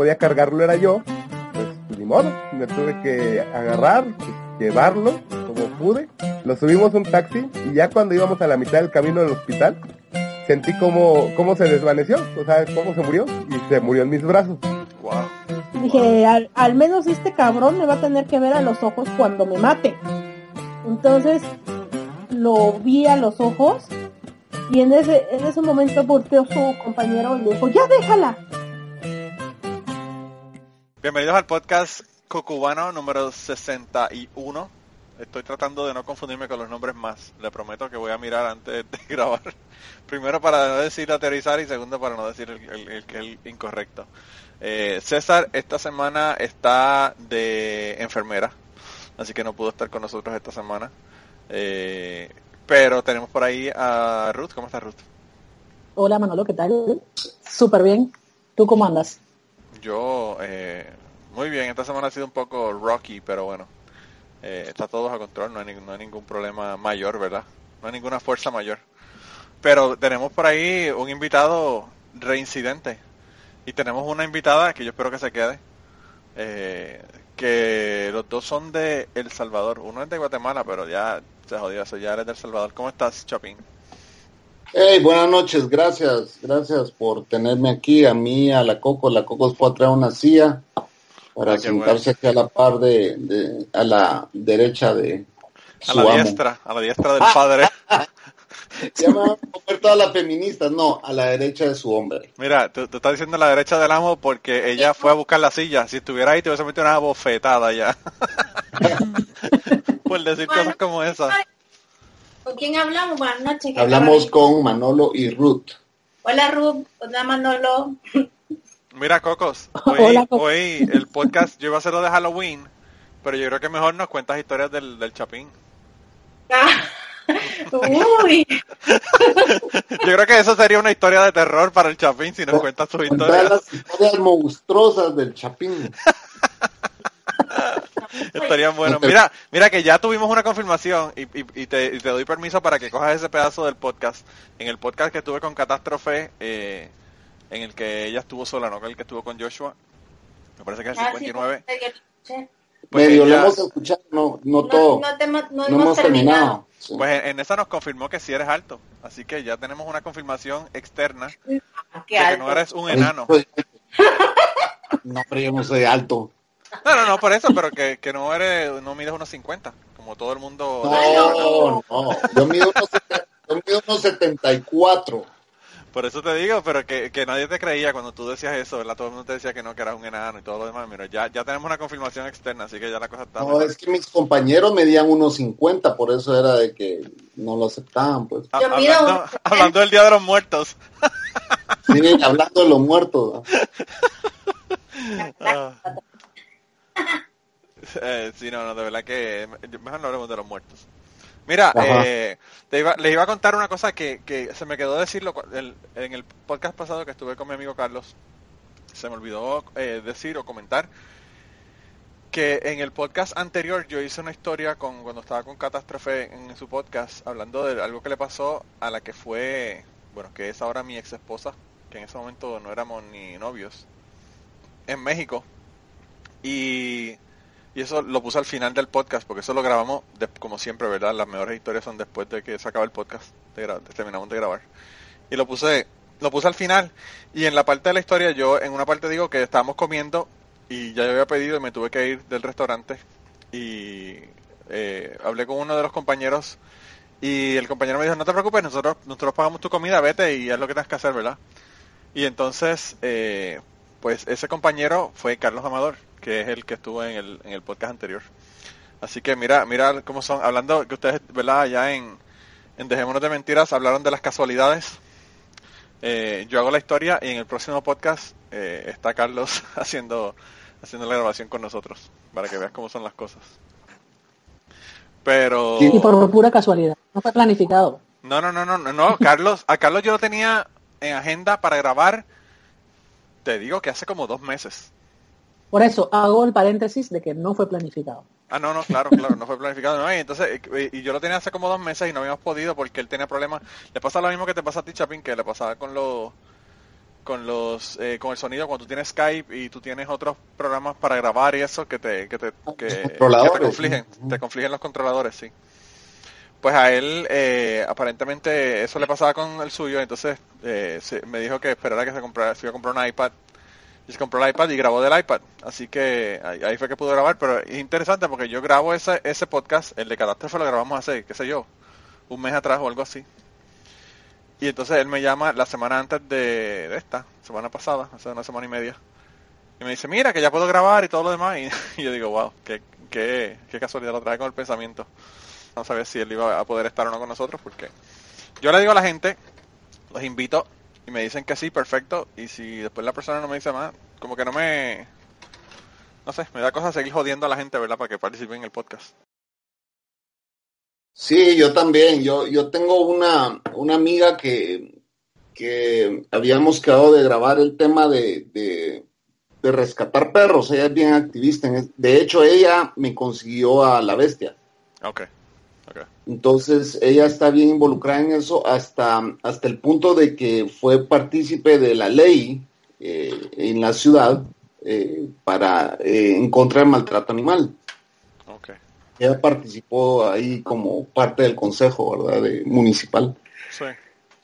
podía cargarlo era yo, pues ni modo, me tuve que agarrar, pues, llevarlo como pude. Lo subimos a un taxi y ya cuando íbamos a la mitad del camino del hospital, sentí como, cómo se desvaneció, o sea, cómo se murió y se murió en mis brazos. Wow. Dije, al, al menos este cabrón me va a tener que ver a los ojos cuando me mate. Entonces lo vi a los ojos y en ese, en ese momento volteó su compañero y le dijo, ya déjala. Bienvenidos al podcast Cocubano número 61. Estoy tratando de no confundirme con los nombres más. Le prometo que voy a mirar antes de grabar. Primero para no decir aterrizar y segundo para no decir el, el- el- el incorrecto. Eh, César esta semana está de enfermera, así que no pudo estar con nosotros esta semana. Eh, pero tenemos por ahí a Ruth. ¿Cómo está Ruth? Hola Manolo, ¿qué tal? Súper bien. ¿Tú cómo andas? Yo, eh, muy bien, esta semana ha sido un poco rocky, pero bueno, eh, está todo bajo control, no hay, no hay ningún problema mayor, ¿verdad? No hay ninguna fuerza mayor. Pero tenemos por ahí un invitado reincidente y tenemos una invitada que yo espero que se quede, eh, que los dos son de El Salvador, uno es de Guatemala, pero ya se jodió eso, ya eres de El Salvador. ¿Cómo estás, Chopin? Hey, buenas noches, gracias, gracias por tenerme aquí, a mí, a la Coco, la Coco fue a traer una silla para Ah, sentarse aquí a la par de, de- a la derecha de A su la amo. diestra, a la diestra del padre. Ya me van a comer todas las feministas, no, a la derecha de su hombre. Mira, tú, tú estás diciendo la derecha del amo porque ella fue a buscar la silla. Si estuviera ahí, te hubiese metido una bofetada ya. Por decir cosas como esa. ¿Con quién hablamos? Buenas noches. ¿qué Hablamos con Manolo y Ruth. Hola Ruth, hola Manolo. Mira, Cocos, hoy, Hola, Cocos. hoy el podcast, yo iba a hacerlo de Halloween, pero yo creo que mejor nos cuentas historias del, del Chapín. Uy, Yo creo que eso sería una historia de terror para el Chapín si nos cuentas su historia. las historias monstruosas del Chapín. Estarían buenos. Mira, mira que ya tuvimos una confirmación y, y- y te, y te doy permiso para que cojas ese pedazo del podcast. En el podcast que tuve con Catástrofe, eh, en el que ella estuvo sola, no el que estuvo con Joshua. Me parece que es el Ah, sí, 59. porque yo escuché. Pues Medio lo ella- hemos escuchado, no, no No, todo, no te hemos- no no hemos hemos terminado. Sí. Pues en, esa nos confirmó que sí eres alto. Así que ya tenemos una confirmación externa de Ah, Qué que no eres un enano. Pues, No, pero yo no soy alto. No, no, no, por eso, pero que, que no eres, no mides unos 50, como todo el mundo. No, no, yo mido unos, yo mido unos 74. Por eso te digo, pero que, que nadie te creía cuando tú decías eso, ¿verdad? Todo el mundo te decía que no, que eras un enano y todo lo demás. Mira, ya, ya tenemos una confirmación externa, así que ya la cosa está. No, mejor. es que mis compañeros medían unos 50, por eso era de que no lo aceptaban, pues. Ha- Yo mido hablando, hablando del Día de los Muertos. Sí, hablando de los muertos. ¿no? Eh, sí, no, no, de verdad que mejor no hablemos de los muertos. Mira, eh, te iba- les iba a contar una cosa que, que se me quedó decirlo el- en el podcast pasado que estuve con mi amigo Carlos. Se me olvidó eh, decir o comentar que en el podcast anterior yo hice una historia con cuando estaba con Catástrofe en su podcast hablando de algo que le pasó a la que fue, bueno, que es ahora mi ex esposa, que en ese momento no éramos ni novios, en México. Y, y eso lo puse al final del podcast, porque eso lo grabamos como siempre, ¿verdad? Las mejores historias son después de que se acaba el podcast, terminamos de grabar. Y lo puse, lo puse al final. Y en la parte de la historia, yo en una parte digo que estábamos comiendo y ya yo había pedido y me tuve que ir del restaurante. Y eh, hablé con uno de los compañeros y el compañero me dijo, no te preocupes, nosotros, nosotros pagamos tu comida, vete y haz lo que tengas que hacer, ¿verdad? Y entonces, eh, pues ese compañero fue Carlos Amador, que es el que estuvo en el, en el podcast anterior. Así que mira, mira cómo son, hablando que ustedes, ¿verdad? Allá en, en Dejémonos de Mentiras hablaron de las casualidades. Eh, yo hago la historia y en el próximo podcast eh, está Carlos haciendo, haciendo la grabación con nosotros, para que veas cómo son las cosas. Pero... Y por pura casualidad. No fue planificado. No, no, no, no, no, no, Carlos, a Carlos yo lo tenía en agenda para grabar, te digo que hace como dos meses. Por eso hago el paréntesis de que no fue planificado. Ah, no, no, claro, claro, no fue planificado. No, y entonces, y, y yo lo tenía hace como dos meses y no habíamos podido porque él tenía problemas. Le pasa lo mismo que te pasa a ti, Chapin, que le pasaba con los con los eh, con el sonido cuando tú tienes Skype y tú tienes otros programas para grabar y eso que te que te, que, que te confligen, te confligen los controladores, sí. Pues a él eh, aparentemente eso le pasaba con el suyo, entonces eh, se- me dijo que esperara que se comprara, se iba a comprar un iPad y se compró el iPad y grabó del iPad. Así que ahí, ahí fue que pudo grabar. Pero es interesante porque yo grabo ese, ese podcast, el de Catástrofe lo grabamos hace, qué sé yo, un mes atrás o algo así. Y entonces él me llama la semana antes de, de esta, semana pasada, hace una semana y media. Y me dice, mira, que ya puedo grabar y todo lo demás. Y, y yo digo, wow, qué, qué, qué casualidad lo trae con el pensamiento. No sabía si él iba a poder estar o no con nosotros porque yo le digo a la gente, los invito y me dicen que sí, perfecto. Y si después la persona no me dice más, como que no me... No sé, me da cosa seguir jodiendo a la gente, ¿verdad? Para que participen en el podcast. Sí, yo también. Yo, yo tengo una, una amiga que, que habíamos quedado de grabar el tema de, de, de rescatar perros. Ella es bien activista. De hecho, ella me consiguió a la bestia. Ok, Entonces, ella está bien involucrada en eso hasta, hasta el punto de que fue partícipe de la ley eh, en la ciudad eh, para eh, en contra del maltrato animal. Ok. Ella participó ahí como parte del consejo, ¿verdad? De, municipal. Sí.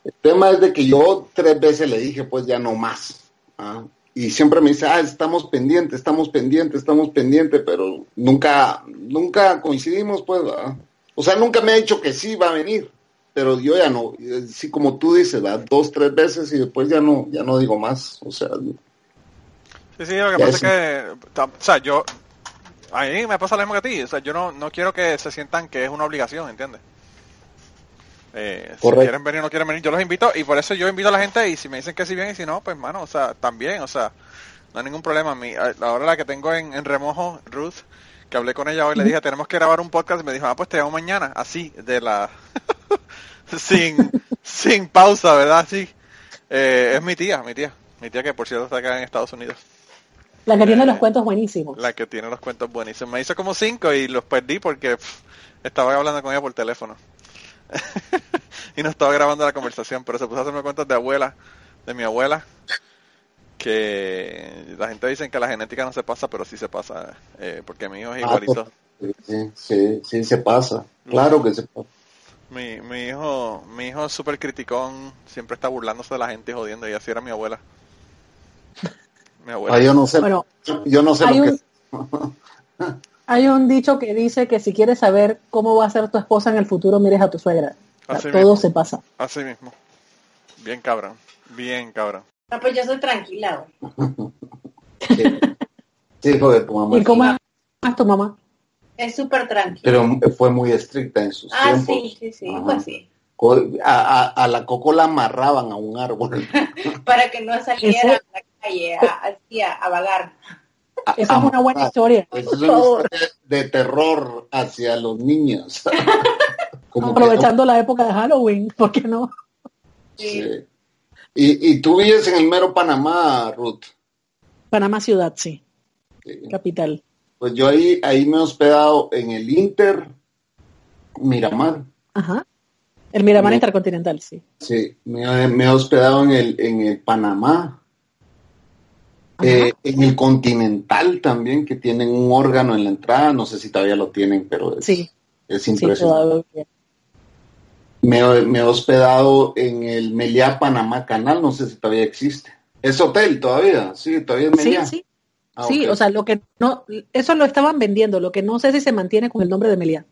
El tema es de que yo tres veces le dije, pues ya no más. ¿ah? Y siempre me dice, ah, estamos pendientes, estamos pendientes, estamos pendientes, pero nunca, nunca coincidimos, pues, ¿verdad? O sea, nunca me ha dicho que sí va a venir, pero yo ya no, sí como tú dices, ¿verdad? Dos, tres veces y después ya no, ya no digo más. O sea, Sí, sí, lo que pasa es que, o sea, yo, a mí me pasa lo mismo que a ti, o sea, yo no, no quiero que se sientan que es una obligación, ¿entiendes? Eh, si quieren venir o no quieren venir, yo los invito y por eso yo invito a la gente y si me dicen que sí bien y si no, pues mano, o sea, también, o sea, no hay ningún problema. Mi, ahora la que tengo en, en remojo, Ruth, que hablé con ella hoy, le dije, tenemos que grabar un podcast y me dijo, ah, pues te llamo mañana, así, de la, sin, sin pausa, ¿verdad? Sí. Eh, es mi tía, mi tía, mi tía que por cierto está acá en Estados Unidos. La que tiene Eh, los cuentos buenísimos. La que tiene los cuentos buenísimos. Me hizo como cinco y los perdí porque pff, estaba hablando con ella por teléfono. y no estaba grabando la conversación, pero se puso a hacerme cuentos de abuela, de mi abuela, que la gente dice que la genética no se pasa, pero sí se pasa, eh, porque mi hijo es Ah, igualito. sí, sí, sí se pasa. Claro que se pasa. Mi, mi hijo, mi hijo es súper criticón, siempre está burlándose de la gente y jodiendo, y así era mi abuela. Mi abuela. Ah, yo no sé, Bueno, yo no sé hay lo un- que... Hay un dicho que dice que si quieres saber cómo va a ser tu esposa en el futuro, mires a tu suegra. O sea, Así todo mismo. se pasa. Así mismo. Bien cabrón, bien cabrón. No, pues yo soy tranquila. Sí, Sí, hijo de tu mamá. ¿Y cómo es tu mamá? Es súper tranquila. Pero fue muy estricta en sus Ah, tiempos. sí, sí, sí, Ajá. pues sí. A, a- a la coco la amarraban a un árbol. Para que no saliera Eso- a la calle a, así a, a vagar. A- Esa es una buena amarrar. historia. Eso es una historia de terror hacia los niños. Como que- Aprovechando la época de Halloween, ¿por qué no? Sí. Sí. Y, y tú vives en el mero Panamá, Ruth. Panamá ciudad, sí, Sí. capital. Pues yo ahí, ahí me he hospedado en el Inter Miramar. Ajá. El Miramar. Intercontinental, sí. Sí, me, he- me he hospedado en el, en el Panamá. Eh, en el Continental también, que tienen un órgano en la entrada, no sé si todavía lo tienen, pero es, Sí, es impresionante. Me, he- me he hospedado en el Meliá Panamá Canal, no sé si todavía existe. ¿Es hotel todavía? Sí, todavía es Meliá. sí. Ah, Sí, o sea, lo que no, eso lo estaban vendiendo, lo que no sé si se mantiene con el nombre de Meliá.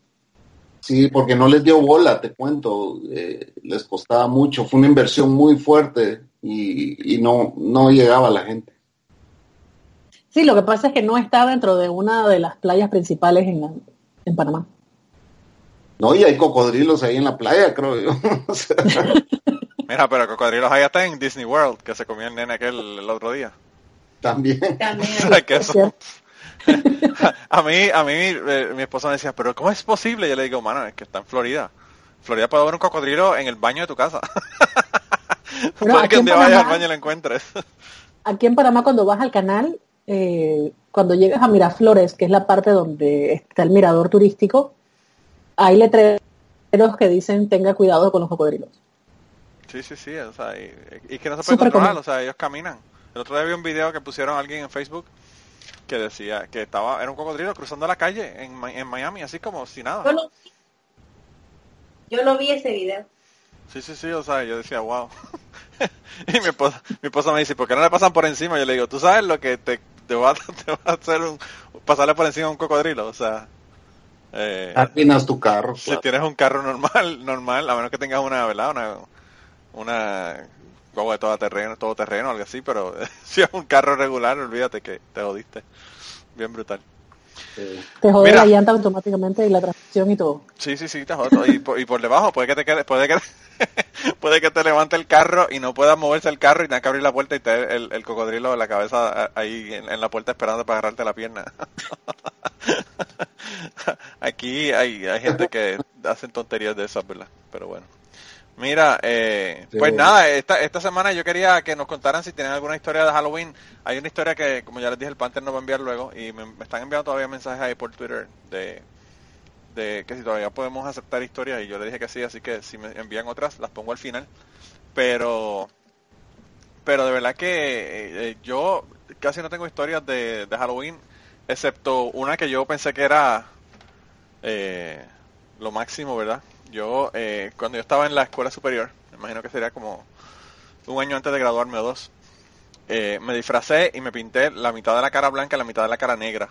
Sí, porque no les dio bola, te cuento, eh, les costaba mucho, fue una inversión muy fuerte y, y no, no llegaba a la gente. Sí, lo que pasa es que no está dentro de una de las playas principales en, la- en Panamá. No, y hay cocodrilos ahí en la playa, creo yo. O sea, Mira, pero cocodrilos hay hasta en Disney World, que se comió el nene aquel el otro día. también. También. O sea, que Es eso- a mí, a mí eh, mi esposa me decía, pero ¿cómo es posible? Yo le digo, mano, es que está en Florida. Florida puede haber un cocodrilo en el baño de tu casa. Bueno, Puede que un vayas al baño y lo encuentres. Aquí en Panamá, cuando vas al canal, eh, cuando llegas a Miraflores, que es la parte donde está el mirador turístico, hay letreros que dicen tenga cuidado con los cocodrilos. Sí, sí, sí, o sea, y, y que no se puede controlar, común. o sea, ellos caminan. El otro día vi un video que pusieron a alguien en Facebook que decía que estaba, era un cocodrilo cruzando la calle en, en Miami, así como si Yo nada. lo, yo lo vi ese video. Sí, sí, sí, o sea, yo decía, wow. y mi esposa, mi esposa me dice, ¿por qué no le pasan por encima? Yo le digo, ¿tú sabes lo que te, te, va, a, te va a hacer un, pasarle por encima a un cocodrilo? O sea, eh, Arruinas tu carro. si claro. tienes un carro normal, normal, a menos que tengas una, ¿verdad? Una, una guagua de todo terreno, todo terreno, algo así, pero si es un carro regular, olvídate que te jodiste. Bien brutal. Te jode Mira. la llanta automáticamente y la transmisión y todo. Sí, sí, sí, te jodo. Y por, y por debajo puede que te quede, puede que puede que te levante el carro y no pueda moverse el carro y tenga que abrir la puerta y tener el, el cocodrilo en la cabeza ahí en, en la puerta esperando para agarrarte la pierna. Aquí hay, hay gente que hacen tonterías de esas, ¿verdad? Pero bueno. Mira, eh, Sí. pues nada, esta, esta semana yo quería que nos contaran si tienen alguna historia de Halloween. Hay una historia que, como ya les dije, el Panther nos va a enviar luego y me, me están enviando todavía mensajes ahí por Twitter de, de que si todavía podemos aceptar historias y yo le dije que sí, así que si me envían otras las pongo al final. Pero pero de verdad que eh, eh, yo casi no tengo historias de, de Halloween, excepto una que yo pensé que era eh, lo máximo, ¿verdad? Yo, eh, cuando yo estaba en la escuela superior, me imagino que sería como un año antes de graduarme o dos, eh, me disfracé y me pinté la mitad de la cara blanca y la mitad de la cara negra.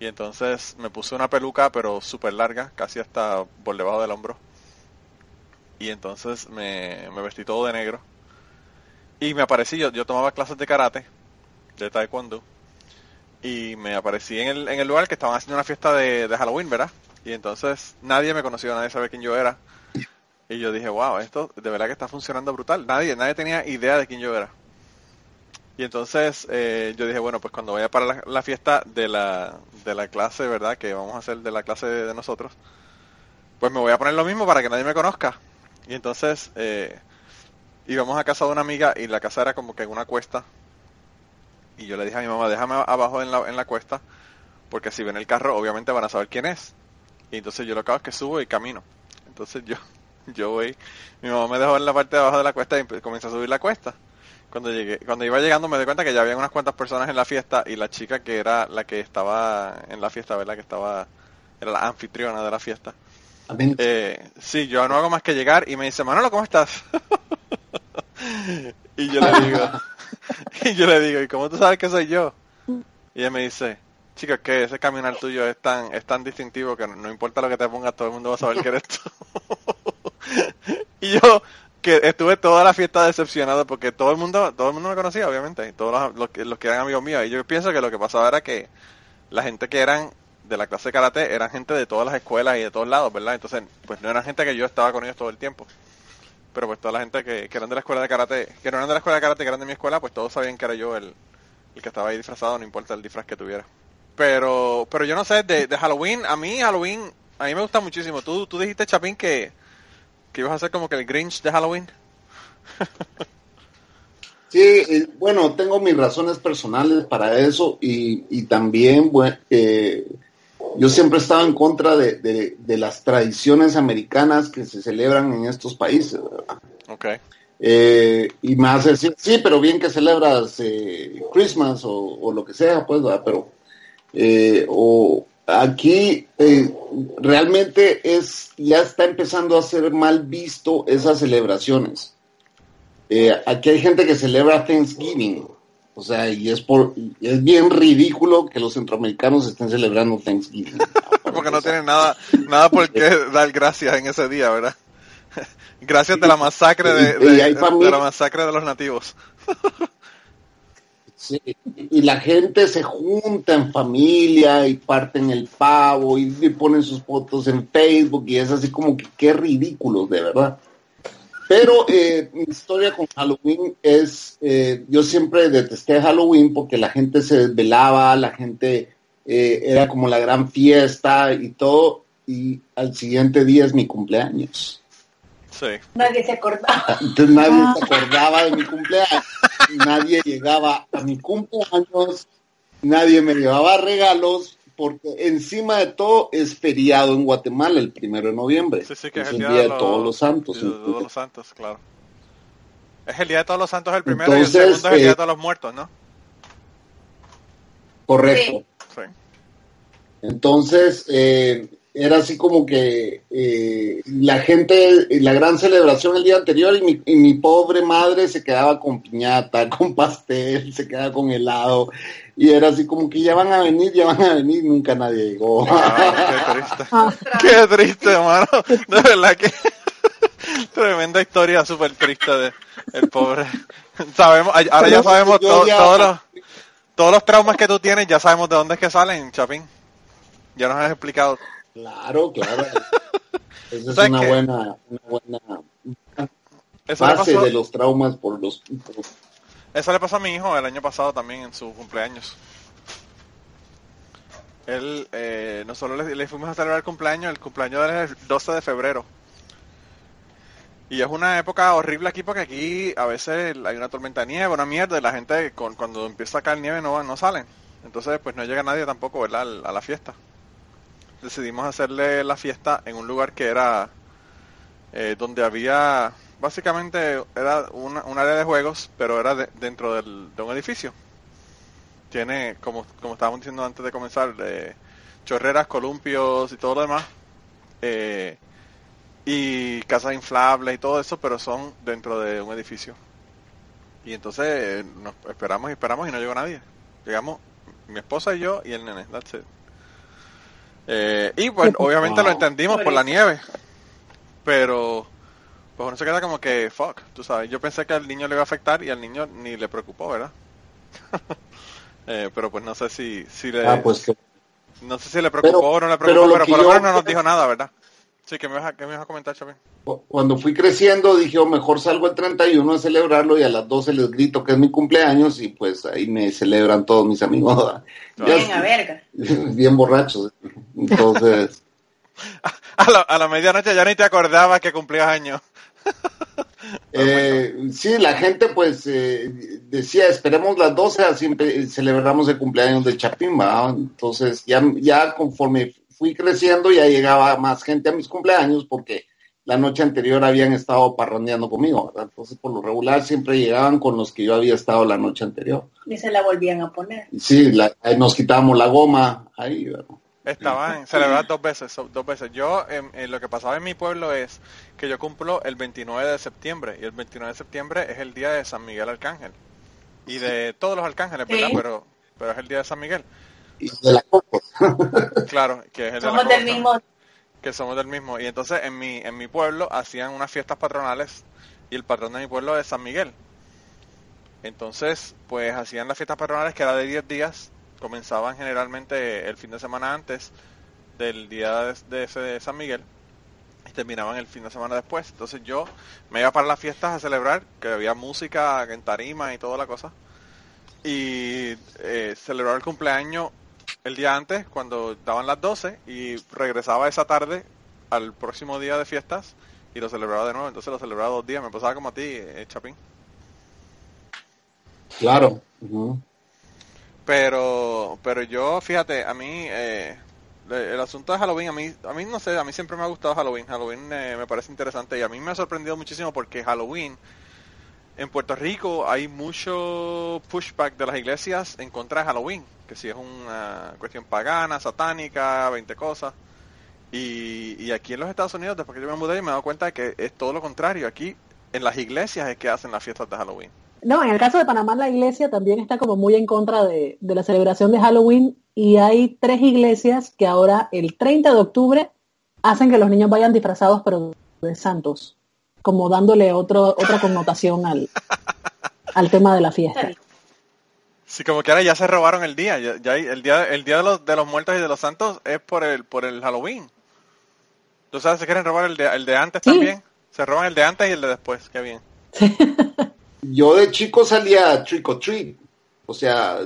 Y entonces me puse una peluca, pero súper larga, casi hasta por debajo del hombro. Y entonces me, vestí todo de negro. Y me aparecí, yo, yo tomaba clases de karate, de taekwondo. Y me aparecí en el, en el lugar que estaban haciendo una fiesta de, de Halloween, ¿verdad? Y entonces nadie me conoció, nadie sabía quién yo era. Y yo dije, wow, esto de verdad que está funcionando brutal. Nadie, nadie tenía idea de quién yo era. Y entonces eh, yo dije, bueno, pues cuando vaya para la, la fiesta de la, de la clase, ¿verdad? Que vamos a hacer de la clase de, de nosotros, pues me voy a poner lo mismo para que nadie me conozca. Y entonces eh, íbamos a casa de una amiga y la casa era como que en una cuesta. Y yo le dije a mi mamá, déjame abajo en la, en la cuesta, porque si ven el carro, obviamente van a saber quién es. Y entonces yo lo que hago es que subo y camino. Entonces yo, yo voy, mi mamá me dejó en la parte de abajo de la cuesta y comencé a subir la cuesta. Cuando llegué, cuando iba llegando me di cuenta que ya había unas cuantas personas en la fiesta y la chica que era la que estaba en la fiesta, ¿verdad? Que estaba, era la anfitriona de la fiesta. Eh, sí, yo no hago más que llegar y me dice, Manolo, ¿cómo estás? y yo le digo, y yo le digo, ¿y cómo tú sabes que soy yo? Y ella me dice, chica, es que ese caminar tuyo es tan, es tan distintivo que no, importa lo que te pongas, todo el mundo va a saber que eres tú. y yo, que estuve toda la fiesta decepcionado porque todo el mundo, todo el mundo me conocía, obviamente, todos los, los los que eran amigos míos. Y yo pienso que lo que pasaba era que la gente que eran de la clase karate eran gente de todas las escuelas y de todos lados, ¿verdad? Entonces, pues no eran gente que yo estaba con ellos todo el tiempo. Pero pues toda la gente que, que eran de la escuela de karate, que no eran de la escuela de karate, que eran de mi escuela, pues todos sabían que era yo el, el que estaba ahí disfrazado, no importa el disfraz que tuviera. Pero, pero yo no sé, de, de Halloween, a mí Halloween, a mí me gusta muchísimo. Tú, tú dijiste, Chapín, que, que ibas a ser como que el Grinch de Halloween. Sí, eh, bueno, tengo mis razones personales para eso y, y también bueno, eh, yo siempre he estado en contra de, de- de las tradiciones americanas que se celebran en estos países. ¿verdad? Ok. Eh, y me hace decir, sí, pero bien que celebras eh, Christmas o, o lo que sea, pues, ¿verdad? pero eh, o aquí eh, realmente es ya está empezando a ser mal visto esas celebraciones. Eh, aquí hay gente que celebra Thanksgiving, o sea, y es por es bien ridículo que los centroamericanos estén celebrando Thanksgiving. Porque no tienen nada, nada por qué dar gracias en ese día, ¿verdad? Gracias de la masacre de, la masacre de los nativos. Sí, y la gente se junta en familia y parten el pavo y, y ponen sus fotos en Facebook y es así como que qué ridículo, de verdad. Pero eh, mi historia con Halloween es, eh, yo siempre detesté Halloween porque la gente se desvelaba, la gente eh, era como la gran fiesta y todo, y al siguiente día es mi cumpleaños. Sí. Nadie se acordaba. Entonces nadie se acordaba de mi cumpleaños, nadie llegaba a mi cumpleaños nadie me llevaba regalos porque encima de todo es feriado en Guatemala el primero de noviembre. Sí, sí, que es es el día de todos los santos. de todos los santos, claro. Es el día de todos los santos el primero Entonces, y el segundo es el día eh, de todos los muertos, ¿no? Correcto. Sí. Entonces, eh, era así como que eh, la gente, la gran celebración el día anterior y mi, y mi pobre madre se quedaba con piñata, con pastel, se quedaba con helado y era así como que ya van a venir, ya van a venir, nunca nadie llegó. Ah, qué triste. Ah, Qué triste, hermano. De verdad que tremenda historia súper triste de el pobre. Sabemos, ahora ya sabemos yo to- ya- todos los todos los traumas que tú tienes, ya sabemos de dónde es que salen, Chapín. Ya nos has explicado. Claro, claro. Esa es ¿Sabes una buena, una buena Eso le, base pasó, de los traumas por los... por- eso le pasó a mi hijo el año pasado también en su cumpleaños. Él, eh, nosotros le, le fuimos a celebrar el cumpleaños, el cumpleaños es el 12 de febrero. Y es una época horrible aquí porque aquí a veces hay una tormenta de nieve, una mierda, y la gente con, cuando empieza a caer nieve no, no salen. Entonces pues no llega nadie tampoco, ¿verdad? A la fiesta. Decidimos hacerle la fiesta en un lugar que era eh, donde había, básicamente era una, un área de juegos, pero era de- dentro de un edificio. Tiene, como, como estábamos diciendo antes de comenzar, eh, chorreras, columpios y todo lo demás. Eh, y casas inflables y todo eso, pero son dentro de un edificio. Y entonces eh, nos esperamos y esperamos y no llegó nadie. Llegamos mi esposa y yo y el nene. That's it. Eh, y pues obviamente lo entendimos por la nieve. Pero pues uno se queda como que fuck, tú sabes. Yo pensé que al niño le iba a afectar y al niño ni le preocupó, ¿verdad? Eh, pero pues no sé si, si le Ah, pues que no sé si le preocupó Pero- o no le pero preocupó, pero, que por lo menos no nos dijo nada, ¿verdad? Sí, que me vas a, que me vas a comentar, Chapín. cuando fui creciendo dije, oh, mejor salgo el 31 a celebrarlo y a las 12 les grito que es mi cumpleaños y pues ahí me celebran todos mis amigos. ¿verdad? Ya Bien, a verga. bien borrachos. Entonces, A la, a la medianoche ya ni te acordabas que cumplías años. eh, sí, la gente pues eh, decía, esperemos las 12, así celebramos el cumpleaños del Chapín, ¿va? Entonces, ya, ya conforme fui creciendo, ya llegaba más gente a mis cumpleaños porque la noche anterior habían estado parrandeando conmigo, ¿verdad? Entonces, por lo regular, siempre llegaban con los que yo había estado la noche anterior. Y se la volvían a poner. Sí, la- ahí nos quitábamos la goma, ahí, ¿verdad? Estaban celebradas dos veces, dos veces. Yo, en, en lo que pasaba en mi pueblo es que yo cumplo el 29 de septiembre y el 29 de septiembre es el día de San Miguel Arcángel y de todos los arcángeles, ¿verdad? Sí. Pero, pero es el día de San Miguel, Y de la copa. claro, que es el de la Somos del mismo. que somos del mismo. Y entonces en mi, en mi pueblo hacían unas fiestas patronales y el patrón de mi pueblo es San Miguel. Entonces, pues hacían las fiestas patronales que era de 10 días, comenzaban generalmente el fin de semana antes del día de, de ese de San Miguel y terminaban el fin de semana después. Entonces yo me iba para las fiestas a celebrar, que había música en tarima y toda la cosa. Y eh, celebrar el cumpleaños el día antes, cuando daban las 12, y regresaba esa tarde al próximo día de fiestas y lo celebraba de nuevo. Entonces lo celebraba dos días. Me pasaba como a ti, eh, Chapín. Claro. Pero, pero yo, fíjate, a mí, eh, el asunto de Halloween, a mí, a mí no sé, a mí siempre me ha gustado Halloween. Halloween eh, me parece interesante y a mí me ha sorprendido muchísimo porque Halloween, en Puerto Rico hay mucho pushback de las iglesias en contra de Halloween, que si es una cuestión pagana, satánica, 20 cosas. Y, y aquí en los Estados Unidos, después que yo me mudé, me he dado cuenta de que es todo lo contrario. Aquí en las iglesias es que hacen las fiestas de Halloween. No, en el caso de Panamá, la iglesia también está como muy en contra de, de la celebración de Halloween y hay tres iglesias que ahora el 30 de octubre hacen que los niños vayan disfrazados pero de santos, como dándole otro, otra connotación al, al tema de la fiesta. Sí, como que ahora ya se robaron el día. Ya, el día, el día de los, de los muertos y de los santos es por el, por el Halloween. ¿Tú sabes? Se quieren robar el de, el de antes Sí. también. Se roban el de antes y el de después. Qué bien. Yo de chico salía a trick or treat. O sea,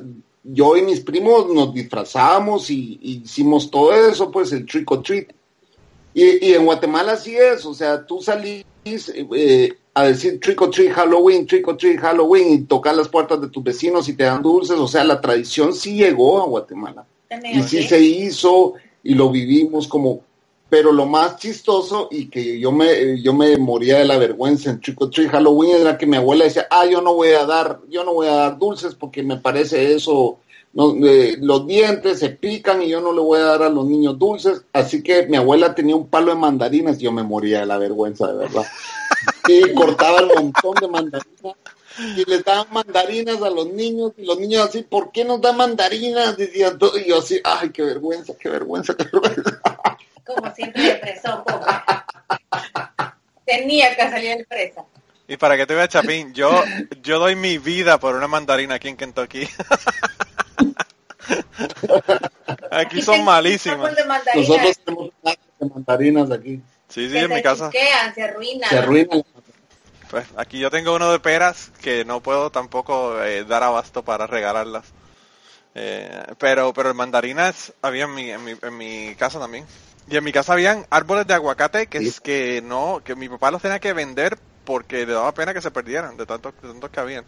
yo y mis primos nos disfrazábamos y, y hicimos todo eso, pues el trick or treat. Y, y en Guatemala sí es, o sea, tú salías eh, a decir trick or treat Halloween, trick or treat Halloween y tocar las puertas de tus vecinos y te dan dulces. O sea, la tradición sí llegó a Guatemala. También Y sí se hizo y lo vivimos como... Pero lo más chistoso y que yo me, yo me moría de la vergüenza en Trick or Treat Halloween era que mi abuela decía, ah, yo no voy a dar, yo no voy a dar dulces porque me parece eso, no, eh, los dientes se pican y yo no le voy a dar a los niños dulces. Así que mi abuela tenía un palo de mandarinas y yo me moría de la vergüenza, de verdad. Y cortaba el montón de mandarinas y les daban mandarinas a los niños y los niños así, ¿por qué nos dan mandarinas? Decían todo y yo así, ay, qué vergüenza, qué vergüenza, qué vergüenza. Como siempre le presó, pobre. Tenía que salir el presa. Y para que te veas, Chapín, yo, yo doy mi vida por una mandarina aquí en Kentucky. aquí son malísimas. árbol de mandarinas Nosotros tenemos de mandarinas aquí. Sí, sí, que en mi casa. se arruinan. Se arruinan. Pues aquí yo tengo uno de peras que no puedo tampoco eh, dar abasto para regalarlas. Eh, pero pero mandarinas había en mi, en, mi, en mi casa también. Y en mi casa habían árboles de aguacate que es Sí. que no, que mi papá los tenía que vender porque le daba pena que se perdieran de tantos, de tantos que habían.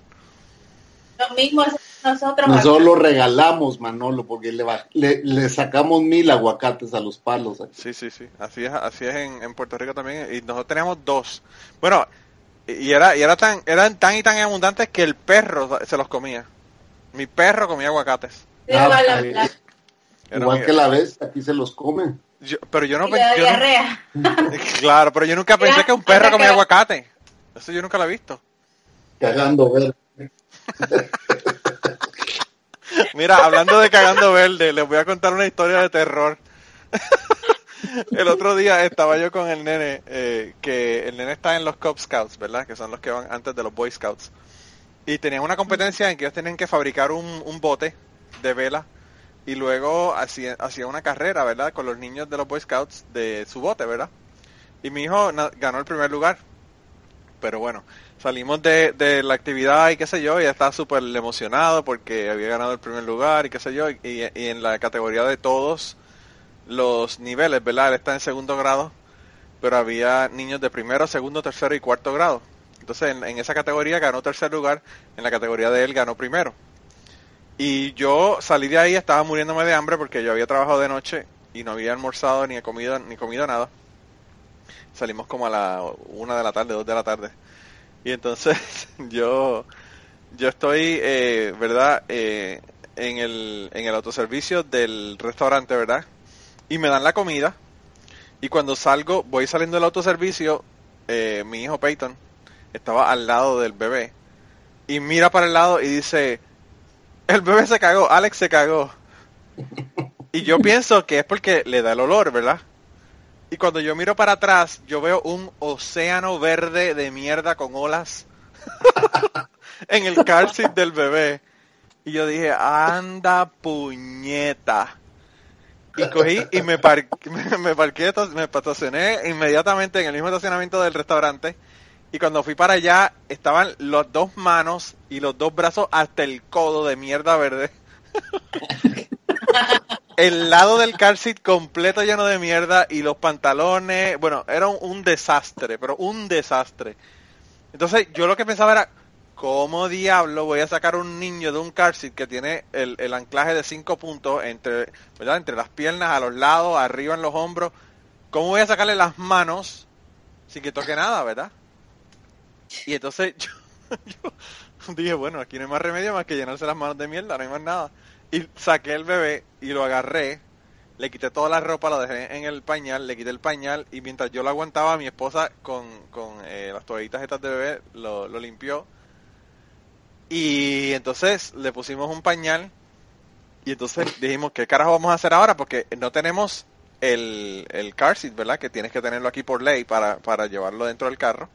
Lo mismo nosotros. Nosotros lo regalamos, Manolo, porque le, le, le sacamos mil aguacates a los palos. aquí. Sí, sí, sí. Así es, así es en, en Puerto Rico también. Y nosotros teníamos dos. Bueno, y era, y era tan, eran tan y tan abundantes que el perro se los comía. Mi perro comía aguacates. Ah, la- la- Igual que la vez, aquí se los comen. yo- pero yo no pensé. claro, pero yo nunca pensé que un perro comía aguacate. Eso yo nunca lo he visto. Cagando ver. Mira, hablando de cagando verde, les voy a contar una historia de terror. el otro día estaba yo con el nene, eh, que el nene está en los Cub Scouts, ¿verdad? Que son los que van antes de los Boy Scouts. Y tenían una competencia en que ellos tenían que fabricar un, bote de vela y luego hacía, una carrera, ¿verdad? Con los niños de los Boy Scouts de su bote, ¿verdad? Y mi hijo ganó el primer lugar. Pero bueno, salimos de, la actividad y qué sé yo, y estaba súper emocionado porque había ganado el primer lugar y qué sé yo, y, en la categoría de todos los niveles, ¿verdad? Él está en segundo grado, pero había niños de primero, segundo, tercero y cuarto grado. Entonces en, en esa categoría ganó tercer lugar, en la categoría de él ganó primero. Y yo salí de ahí, estaba muriéndome de hambre porque yo había trabajado de noche y no había almorzado ni comido, ni comido nada. Salimos como a la una de la tarde, dos de la tarde. Y entonces yo, yo estoy, eh, ¿verdad? Eh, en el, en el autoservicio del restaurante, ¿verdad? Y me dan la comida. Y cuando salgo, voy saliendo del autoservicio, eh, mi hijo Peyton estaba al lado del bebé. Y mira para el lado y dice, el bebé se cagó, Alex se cagó. Y yo pienso que es porque le da el olor, ¿verdad? Y cuando yo miro para atrás, yo veo un océano verde de mierda con olas en el car del bebé. Y yo dije, anda puñeta. Y cogí y me, par me, me parqué, me estacioné inmediatamente en el mismo estacionamiento del restaurante. Y cuando fui para allá, estaban las dos manos y los dos brazos hasta el codo de mierda verde. el lado del car seat completo lleno de mierda y los pantalones, bueno, era un, desastre, pero un desastre. Entonces yo lo que pensaba era, ¿cómo diablo voy a sacar un niño de un car que tiene el, el anclaje de cinco puntos entre, ¿verdad? entre las piernas, a los lados, arriba en los hombros? ¿Cómo voy a sacarle las manos sin que toque nada, verdad? Y entonces yo, yo dije, bueno, aquí no hay más remedio más que llenarse las manos de mierda, no hay más nada. Y saqué el bebé y lo agarré, le quité toda la ropa, lo dejé en el pañal, le quité el pañal y mientras yo lo aguantaba, mi esposa con, con eh, las toallitas estas de bebé lo, lo limpió. Y entonces le pusimos un pañal y entonces dijimos, ¿qué carajo vamos a hacer ahora? Porque no tenemos el, el car seat, ¿verdad? Que tienes que tenerlo aquí por ley para, para llevarlo dentro del carro.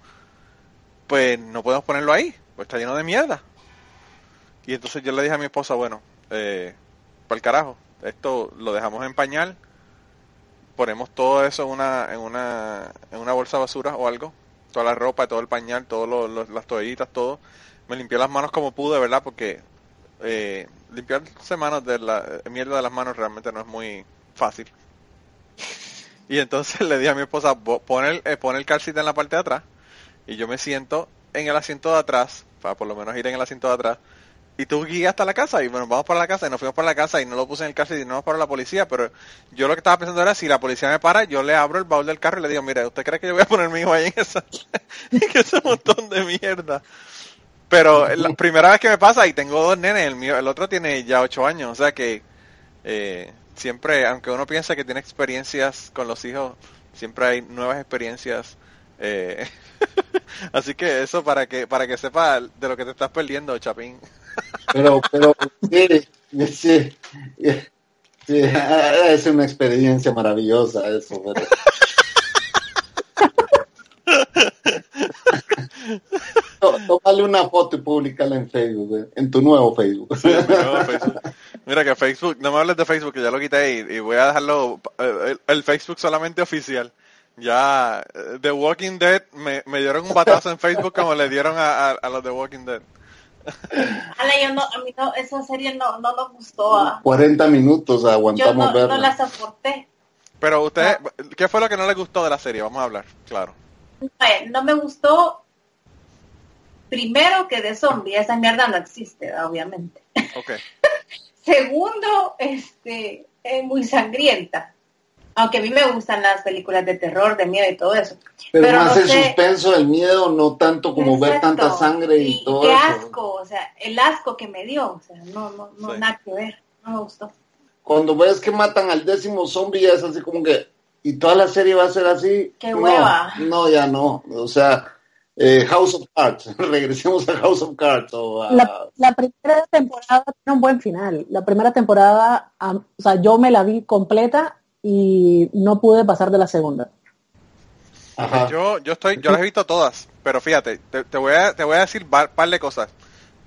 Pues no podemos ponerlo ahí, pues está lleno de mierda. Y entonces yo le dije a mi esposa, bueno, eh, para el carajo, esto lo dejamos en pañal, ponemos todo eso en una, en una, en una bolsa de basura o algo, toda la ropa, todo el pañal, todas las toallitas, todo. Me limpié las manos como pude, ¿verdad? Porque eh, limpiarse manos de la eh, mierda de las manos realmente no es muy fácil. Y entonces le dije a mi esposa, "Bo- pon el, eh, el seat en la parte de atrás y yo me siento en el asiento de atrás, para por lo menos ir en el asiento de atrás, y tú guías hasta la casa y bueno, vamos para la casa y nos fuimos para la casa y no lo puse en el carro y no nos para la policía, pero yo lo que estaba pensando era si la policía me para, yo le abro el baúl del carro y le digo, mire, ¿usted cree que yo voy a poner mi hijo ahí en, esa, en ese montón de mierda? Pero la primera vez que me pasa y tengo dos nenes, el mío, el otro tiene ya ocho años, o sea que eh, siempre, aunque uno piensa que tiene experiencias con los hijos, siempre hay nuevas experiencias. Eh, así que eso para que para que sepa de lo que te estás perdiendo, Chapín. Pero, pero, sí, sí, sí, es una experiencia maravillosa eso. Pero... Tómale una foto y publicarla en Facebook, eh, en tu nuevo Facebook. Sí, mi nuevo Facebook. Mira que Facebook, no me hables de Facebook, que ya lo quité y, y voy a dejarlo, eh, el, el Facebook solamente oficial. Ya, eh, The Walking Dead, me, me dieron un batazo en Facebook como le dieron a, a, a los The Walking Dead. Ala, yo no, a mí no, esa serie no, no nos gustó. ah. 40 minutos Yo aguantamos no, verla. no la soporté. Pero ustedes, ¿qué fue lo que no les gustó de la serie? Vamos a hablar, claro. No me gustó, primero que de zombie, esa mierda no existe, ¿verdad? obviamente. Ok. Segundo, este, es muy sangrienta. Aunque a mí me gustan las películas de terror, de miedo y todo eso. Pero, Pero más no el sé. suspenso, el miedo, no tanto como ver tanta sangre y, todo qué eso. asco, o sea, el asco que me dio, o sea, no, no, no, Sí. nada que ver, no me gustó. Cuando ves que matan al décimo zombie, ya es así como que, y toda la serie va a ser así. Qué No, hueva. No, ya no. O sea, eh, House of Cards, regresemos a House of Cards. O a- La, la primera temporada tiene un buen final. La primera temporada, o sea, yo me la vi completa y no pude pasar de la segunda. Ajá. Yo, yo estoy, yo las he visto todas, pero fíjate, te, te voy a, te voy a decir un par de cosas.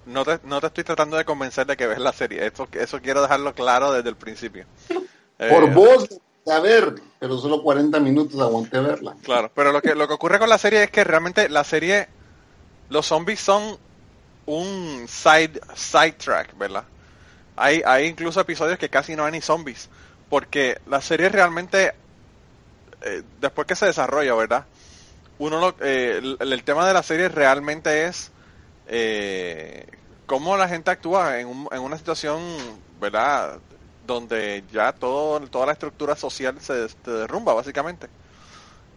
No te, no te estoy tratando de convencer de que ves la serie. Eso, eso quiero dejarlo claro desde el principio. Por Eh, vos, a ver, pero solo 40 minutos aguanté verla. Claro, pero lo que, lo que ocurre con la serie es que realmente la serie, los zombies son un side, side track, ¿verdad? Hay, hay incluso episodios que casi no hay ni zombies, porque la serie realmente, eh, después que se desarrolla, ¿verdad? Uno lo, eh, el, tema de la serie realmente es eh, cómo la gente actúa en, un- en una situación, ¿verdad? Donde ya todo, toda la estructura social se, se derrumba, básicamente.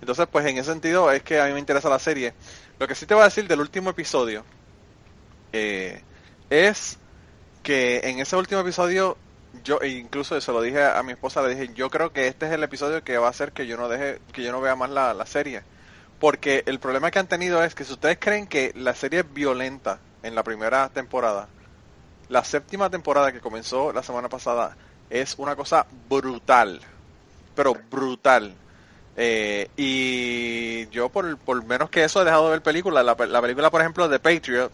Entonces, pues en ese sentido es que a mí me interesa la serie. Lo que sí te voy a decir del último episodio eh, es que en ese último episodio, yo e incluso se lo dije a mi esposa, le dije, yo creo que este es el episodio que va a hacer que yo no deje, que yo no vea más la, la serie. Porque el problema que han tenido es que si ustedes creen que la serie es violenta en la primera temporada, la séptima temporada que comenzó la semana pasada es una cosa brutal, pero brutal. Eh, y yo por, por menos que eso he dejado de ver películas. La, pe- la película, por ejemplo, de Patriot,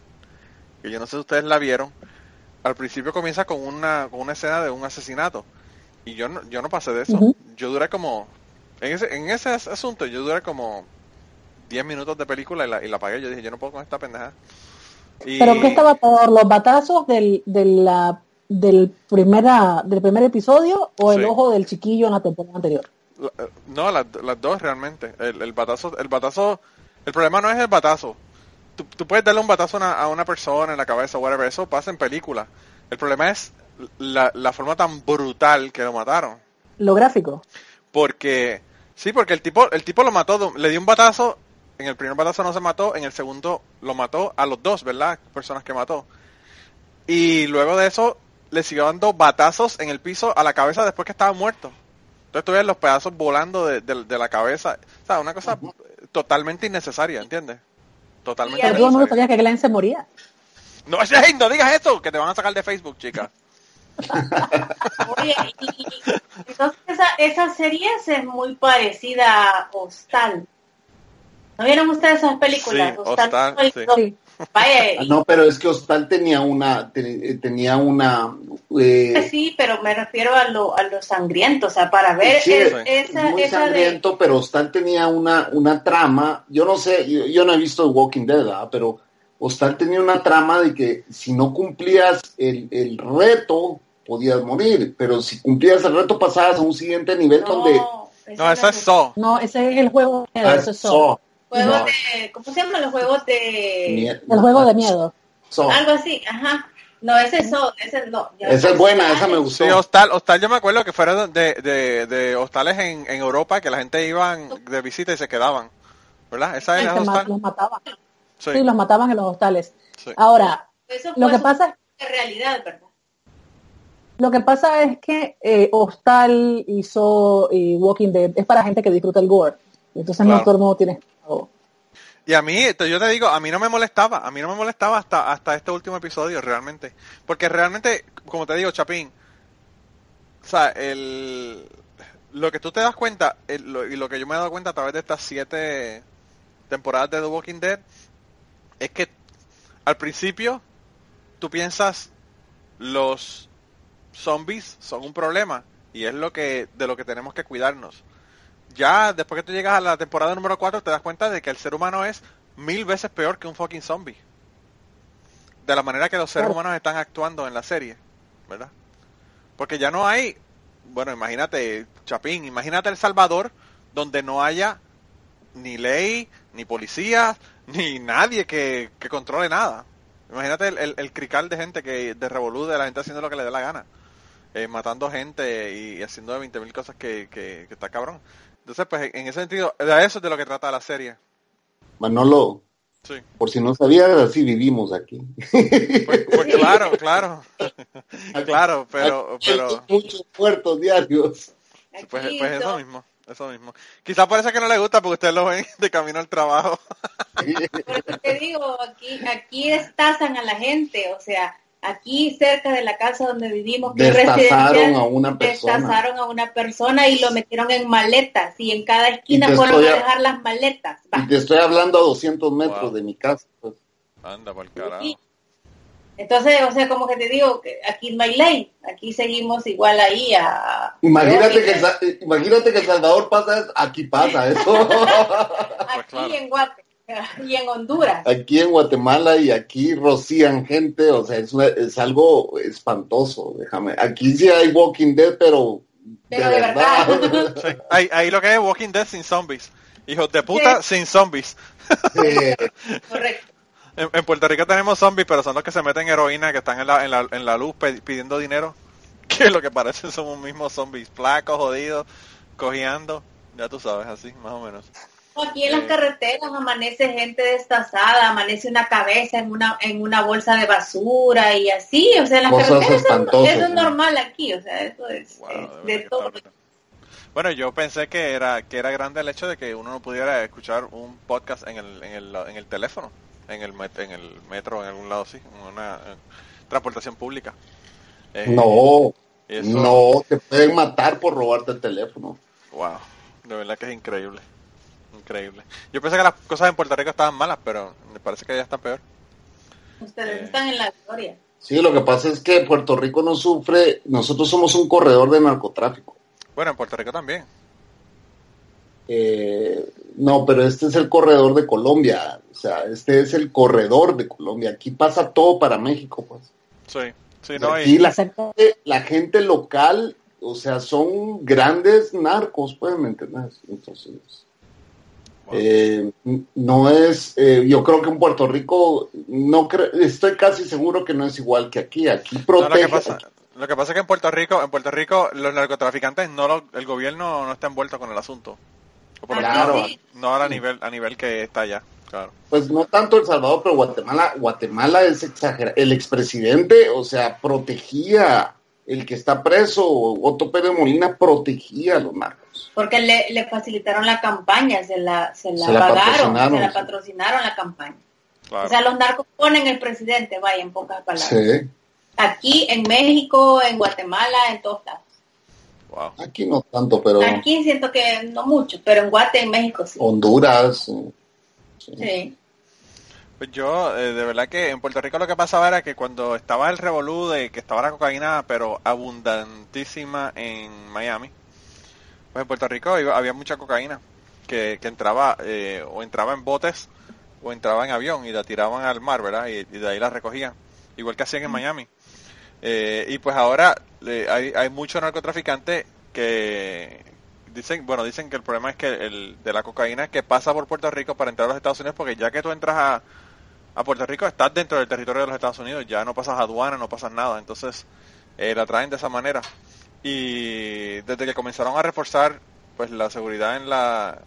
que yo no sé si ustedes la vieron, al principio comienza con una, con una escena de un asesinato. Y yo no, yo no pasé de eso. Yo duré como, en ese, en ese as- asunto, yo duré como 10 minutos de película y la, y la apagué. Yo dije, yo no puedo con esta pendeja. Y, ¿Pero qué estaba peor, los batazos del, de la, del, primera, del primer episodio o el Sí. ojo del chiquillo en la temporada anterior? La- eh, No, las, las dos realmente. El, el batazo, el batazo, el problema no es el batazo. Tú, tú puedes darle un batazo a una, a una persona en la cabeza, whatever, eso pasa en película. El problema es la, la forma tan brutal que lo mataron. Lo gráfico. Porque, sí, porque el tipo, el tipo lo mató, le dio un batazo, en el primer batazo no se mató, en el segundo lo mató a los dos, ¿verdad? Personas que mató. Y luego de eso le siguió dando batazos en el piso a la cabeza después que estaba muerto. Entonces tú ves los pedazos volando de, de- de la cabeza. O sea, una cosa totalmente innecesaria, ¿entiendes? Totalmente Pero todo el mundo sabía que Glenn se moría. No, ey, no digas eso, que te van a sacar de Facebook, chica. Oye, y, y- entonces esa, esa serie es muy parecida a Hostal. ¿No vieron ustedes esas películas? Sí, Hostal, soy- sí. Vaya, Ah, No, pero es que Hostal tenía una, te- eh, tenía una, eh, sí, pero me refiero a lo, a lo sangriento, o sea, para ver Sí, es- esa, muy esa de... sangriento, pero Hostal tenía una, una trama, yo no sé, yo, yo no he visto The Walking Dead, ¿verdad? pero Hostal tenía una trama de que si no cumplías el, el reto, podías morir, pero si cumplías el reto pasabas a un siguiente nivel donde... No, esa es So. No, ese es el juego. Ah, ese es. Saw. Juegos No. de, ¿cómo se llaman los juegos de Mie- El juego de miedo. So, algo así? Ajá. No, ese es so, ese no. ya esa es buena, esa me Sí, gustó. hostal, hostal yo me acuerdo que fueron de, de, de hostales en, en Europa que la gente iban de visita y se quedaban. ¿Verdad? ¿Esa ma- hostal? los mataban. Sí, Sí, los mataban en los hostales. sí. Ahora, Eso lo que pasa es realidad, ¿verdad? Lo que pasa es que eh, Hostal hizo y Walking Dead es para gente que disfruta el gore. Entonces Claro. no todo el mundo tiene. Y a mí, yo te digo, a mí no me molestaba, a mí no me molestaba hasta, hasta este último episodio, realmente. Porque realmente, como te digo, Chapín, o sea, el, lo que tú te das cuenta, el- lo- y lo que yo me he dado cuenta a través de estas siete temporadas de The Walking Dead, es que al principio tú piensas los zombies son un problema y es lo que de lo que tenemos que cuidarnos. Ya después que tú llegas a la temporada número 4 te das cuenta de que el ser humano es mil veces peor que un fucking zombie. De la manera que los seres humanos están actuando en la serie, ¿verdad? Porque ya no hay, bueno, imagínate, Chapín, imagínate El Salvador donde no haya ni ley, ni policía, ni nadie que, que controle nada. Imagínate el, el, el crical de gente que de revolú de la gente haciendo lo que le dé la gana. Eh, matando gente y haciendo de 20.000 cosas que, que, que está cabrón. Entonces, pues en ese sentido, de eso es de lo que trata la serie. Manolo, Sí. por si no sabías, así vivimos aquí. Pues, pues claro, claro. claro, pero, pero muchos muertos diarios. pues, pues eso no. mismo, eso mismo. Quizás parece que no le gusta porque ustedes lo ven de camino al trabajo. Por eso te digo, aquí, aquí destazan a la gente, o sea, aquí cerca de la casa donde vivimos, que es Destazaron a una persona. destazaron a una persona y lo metieron en maletas y en cada esquina fueron a dejar las maletas. Va. Y te estoy hablando a 200 metros Wow. de mi casa. pues. Anda por carajo. Sí. Entonces, o sea, como que te digo, que aquí no hay ley, aquí seguimos igual ahí a... Imagínate que, imagínate que El Salvador pasa aquí pasa eso. Aquí Pues claro. en Guate y en Honduras. aquí en Guatemala y aquí rocían gente, o sea, es, una- es algo espantoso, déjame. Aquí sí hay Walking Dead, pero, Pero de verdad. Sí. Ahí, ahí lo que es Walking Dead sin zombies. Hijos de puta sin zombies. Correcto. En, en Puerto Rico tenemos zombies, pero son los que se meten heroína, que están en la, en la, en la luz pidiendo dinero. Que lo que parecen son un mismo zombies, flacos, jodidos, cojeando. Ya tú sabes, así, más o menos. Aquí en las carreteras amanece gente destazada, amanece una cabeza en una en una bolsa de basura y así, o sea, en las Cosas carreteras eso, es ¿no? normal aquí, o sea, eso es, Wow, es de todo. Bueno, yo pensé que era que era grande el hecho de que uno no pudiera escuchar un podcast en el, en el, en el teléfono, en el, met- en el metro, en algún lado así, en una transportación pública. Eh, no, eso- no, te pueden matar por robarte el teléfono. Wow, de verdad que es increíble. Increíble. Yo pensé que las cosas en Puerto Rico estaban malas, pero me parece que ya están peor. Ustedes Eh. están en la gloria. Sí, lo que pasa es que Puerto Rico no sufre, nosotros somos un corredor de narcotráfico. Bueno, en Puerto Rico también. Eh, no, pero este es el corredor de Colombia, o sea, este es el corredor de Colombia. Aquí pasa todo para México, pues. Sí, sí, no, Aquí y, la la gente local, o sea, son grandes narcos, pues, ¿me entiendes? Entonces. Eh, no es, eh, yo creo que en Puerto Rico, no estoy casi seguro que no es igual que aquí. Aquí No, protege. lo que pasa, lo que pasa es que en Puerto Rico, en Puerto Rico los narcotraficantes no lo- el gobierno no está envuelto con el asunto. O por Claro. menos no a nivel a nivel que está allá, claro. Pues no tanto El Salvador, pero Guatemala, Guatemala es exagerado. El expresidente, o sea, protegía el que está preso, Otto Pérez Molina protegía a los narcos. Porque le, le facilitaron la campaña, se la, se la Se la pagaron, patrocinaron, se la patrocinaron la campaña. claro. O sea, los narcos ponen el presidente, vaya, en pocas palabras. Sí, Aquí, en México, en Guatemala, en todos lados. Wow. aquí no tanto, pero Aquí siento que no mucho, pero en Guate, en México sí. Honduras. sí. Sí. Pues yo, eh, de verdad que en Puerto Rico lo que pasaba era que cuando estaba el revolú de que estaba la cocaína, pero abundantísima en Miami, pues en Puerto Rico iba- había mucha cocaína que, que entraba eh, o entraba en botes o entraba en avión y la tiraban al mar, ¿verdad? Y, y de ahí la recogían, igual que hacían en Miami. Eh, y pues ahora eh, hay, hay muchos narcotraficantes que dicen, bueno, dicen que el problema es que el de la cocaína que pasa por Puerto Rico para entrar a los Estados Unidos, porque ya que tú entras a, a Puerto Rico, estás dentro del territorio de los Estados Unidos, ya no pasas aduana, no pasas nada, entonces eh, la traen de esa manera. Y desde que comenzaron a reforzar pues la seguridad en la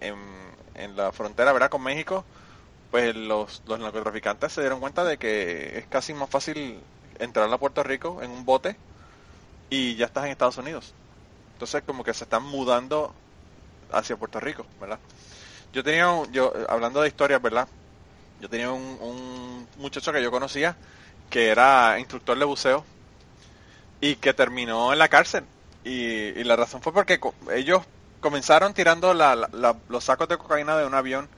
en, en la frontera, ¿verdad? Con México, pues los, los narcotraficantes se dieron cuenta de que es casi más fácil entrar a Puerto Rico en un bote y ya estás en Estados Unidos. Entonces como que se están mudando hacia Puerto Rico, ¿verdad? Yo tenía, yo hablando de historias, ¿verdad? Yo tenía un, un muchacho que yo conocía que era instructor de buceo y que terminó en la cárcel. Y, y la razón fue porque co- ellos comenzaron tirando la- la- la- los sacos de cocaína de un avión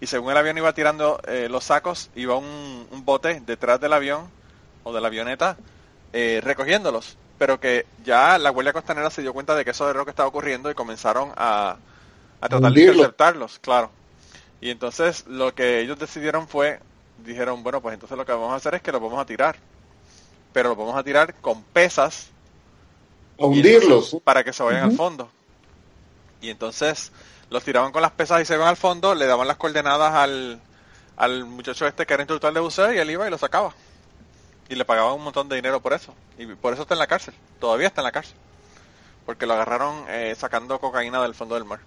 y según el avión iba tirando eh, los sacos, iba un, un bote detrás del avión o de la avioneta eh, recogiéndolos. Pero que ya la Guardia Costanera se dio cuenta de que eso era lo que estaba ocurriendo y comenzaron a, a tratar de interceptarlos, claro. Y entonces lo que ellos decidieron fue, dijeron, bueno, pues entonces lo que vamos a hacer es que los vamos a tirar. Pero los vamos a tirar con pesas A hundirlos. para que se vayan al fondo. Y entonces los tiraban con las pesas y se iban al fondo, le daban las coordenadas al, al muchacho este que era instructor de buceo y él iba y lo sacaba. Y le pagaban un montón de dinero por eso. Y por eso está en la cárcel. Todavía está en la cárcel. Porque lo agarraron eh, sacando cocaína del fondo del mar.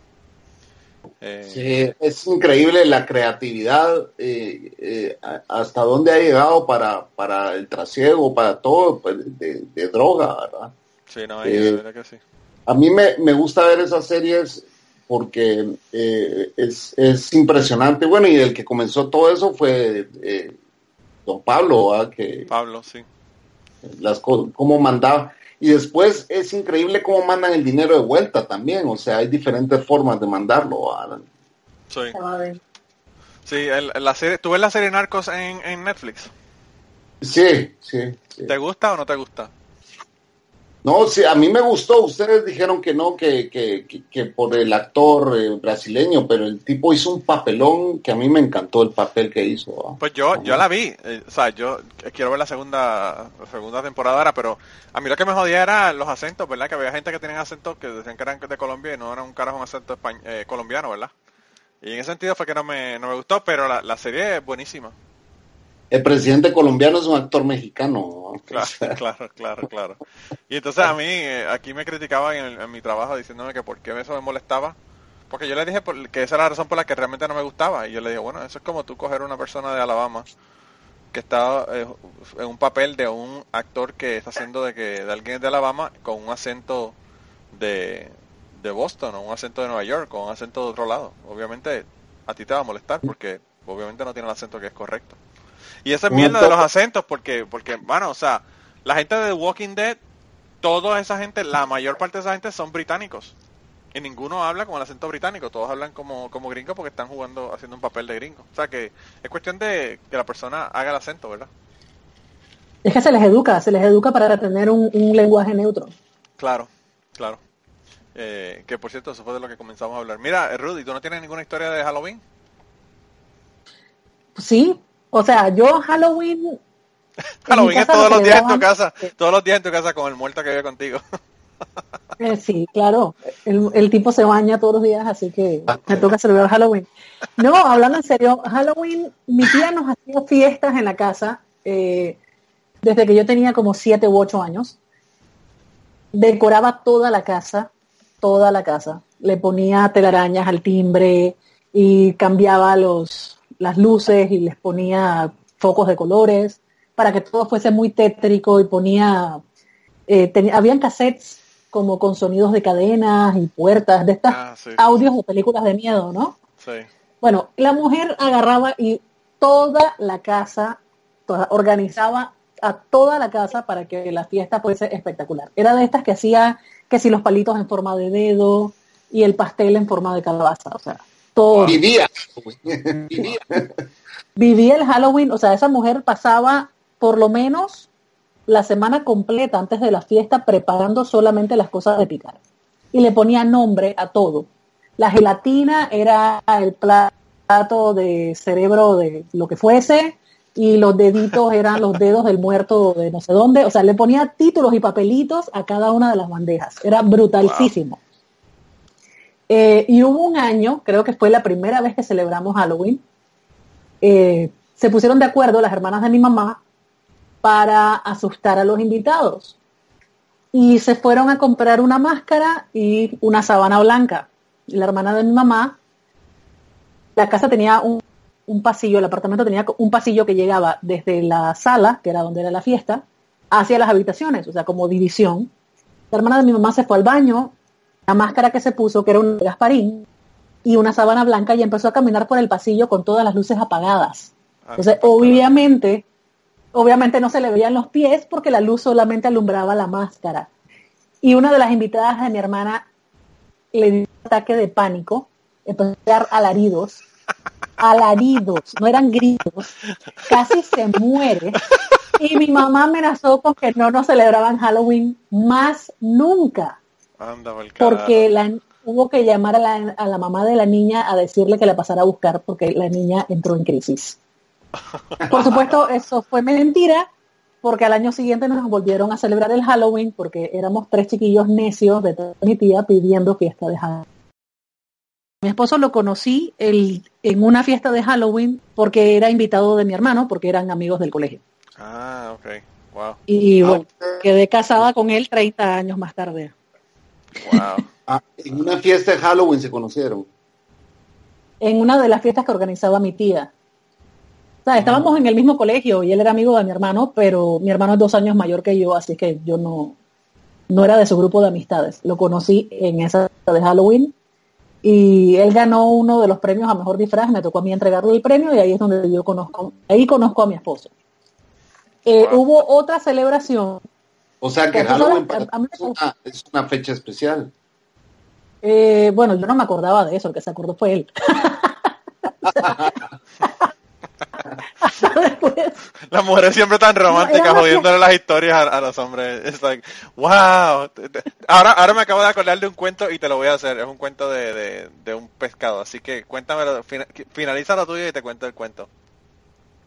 Eh, Sí, es increíble la creatividad, eh, eh, hasta dónde ha llegado para, para el trasiego, para todo, pues, de, de droga, ¿verdad? sí, no, de verdad que sí. A mí me, me gusta ver esas series porque es, es impresionante. Bueno, y el que comenzó todo eso fue don Pablo, ¿verdad? que Pablo, sí. las cómo mandaba. Y después es increíble cómo mandan el dinero de vuelta también. O sea, hay diferentes formas de mandarlo. ¿verdad? Sí, sí el- la serie, ¿tú ves la serie Narcos en, en Netflix? Sí, sí. sí. ¿Te gusta o no te gusta? No, sí, a mí me gustó. Ustedes dijeron que no, que, que, que, que por el actor eh, brasileño, pero el tipo hizo un papelón que a mí me encantó el papel que hizo. ¿va? Pues yo, Ajá. yo la vi, eh, o sea, yo quiero ver la segunda, segunda temporada ahora, pero a mí lo que me jodía era los acentos, ¿verdad? Que había gente que tenía acentos que decían que eran de Colombia y no era un carajo un acento eh, colombiano, ¿verdad? Y en ese sentido fue que no me, no me gustó, pero la, la serie es buenísima. El presidente colombiano es un actor mexicano. Claro, claro, claro, claro. Y entonces a mí, eh, aquí me criticaban en, en mi trabajo diciéndome que por qué eso me molestaba. Porque yo le dije por- que esa era la razón por la que realmente no me gustaba. Y yo le dije, bueno, eso es como tú coger una persona de Alabama que está eh, en un papel de un actor que está haciendo de que de alguien de Alabama con un acento de, de Boston o un acento de Nueva York o un acento de otro lado. Obviamente a ti te va a molestar porque obviamente no tiene el acento que es correcto. Y esa es mierda de los acentos porque, porque, bueno, o sea, la gente de The Walking Dead, toda esa gente, la mayor parte de esa gente son británicos. Y ninguno habla con el acento británico, todos hablan como, como gringos porque están jugando, haciendo un papel de gringo. O sea que es cuestión de que la persona haga el acento, ¿verdad? Es que se les educa, se les educa para tener un, un lenguaje neutro. Claro, claro. Eh, que por cierto, eso fue de lo que comenzamos a hablar. Mira, Rudy, ¿tú no tienes ninguna historia de Halloween? Sí, o sea, yo Halloween... en Halloween mi es todos lo los días en tu casa, todos los días en tu casa con el muerto que vive contigo. Eh, sí, claro. El, el tipo se baña todos los días, así que me toca celebrar Halloween. No, hablando en serio, Halloween, mi tía nos hacía fiestas en la casa eh, desde que yo tenía como siete u ocho años. Decoraba toda la casa, toda la casa. Le ponía telarañas al timbre y cambiaba los, las luces y les ponía focos de colores para que todo fuese muy tétrico y ponía eh, tenía- habían cassettes como con sonidos de cadenas y puertas, de estas Ah, sí, sí, audios de películas de miedo, ¿no? Sí. Bueno, la mujer agarraba y toda la casa, toda- organizaba a toda la casa para que la fiesta fuese espectacular. Era de estas que hacía que si los palitos en forma de dedo y el pastel en forma de calabaza, o sea, Vivía. Vivía. Vivía el Halloween, o sea, esa mujer pasaba por lo menos la semana completa antes de la fiesta preparando solamente las cosas de picar. Y le ponía nombre a todo. La gelatina era el plato de cerebro de lo que fuese y los deditos eran los dedos del muerto de no sé dónde. O sea, le ponía títulos y papelitos a cada una de las bandejas. Era brutalísimo. Eh, y hubo un año, creo que fue la primera vez que celebramos Halloween, eh, se pusieron de acuerdo las hermanas de mi mamá para asustar a los invitados. Y se fueron a comprar una máscara y una sábana blanca. La hermana de mi mamá, la casa tenía un, un pasillo, el apartamento tenía un pasillo que llegaba desde la sala, que era donde era la fiesta, hacia las habitaciones, o sea, como división. La hermana de mi mamá se fue al baño, la máscara que se puso, que era un Gasparín, y una sábana blanca, y empezó a caminar por el pasillo con todas las luces apagadas. Ah, Entonces, obviamente, obviamente no se le veían los pies porque la luz solamente alumbraba la máscara. Y una de las invitadas de mi hermana le dio un ataque de pánico, empezó a dar alaridos, alaridos, no eran gritos, casi se muere. Y mi mamá amenazó con que no nos celebraban Halloween más nunca, Anda, porque la, hubo que llamar a la, a la mamá de la niña a decirle que la pasara a buscar porque la niña entró en crisis. Por supuesto, eso fue mentira, porque al año siguiente nos volvieron a celebrar el Halloween porque éramos tres chiquillos necios de toda mi tía pidiendo fiesta de Halloween. Mi esposo lo conocí el- en una fiesta de Halloween porque era invitado de mi hermano, porque eran amigos del colegio. Ah, ok. Wow. Y bueno, Ah, quedé casada con él 30 años más tarde. Wow. ah, en una fiesta de Halloween se conocieron. En una de las fiestas que organizaba mi tía. O sea, estábamos en el mismo colegio y él era amigo de mi hermano, pero mi hermano es dos años mayor que yo, así que yo no, no era de su grupo de amistades. Lo conocí en esa fiesta de Halloween y él ganó uno de los premios a mejor disfraz, me tocó a mí entregarle el premio y ahí es donde yo conozco, ahí conozco a mi esposo. Eh, Wow. Hubo otra celebración, O sea que Pero tú Halloween sabes, para a mí ti me es una, es una fecha especial. eh, bueno, yo no me acordaba de eso, el que se acordó fue él. Las mujeres siempre tan románticas jodiéndole las historias a, a los hombres. Es like, wow. Ahora, ahora me acabo de acordar de un cuento y te lo voy a hacer. Es un cuento de, de, de un pescado. Así que cuéntamelo. fina- finaliza lo tuyo y te cuento el cuento.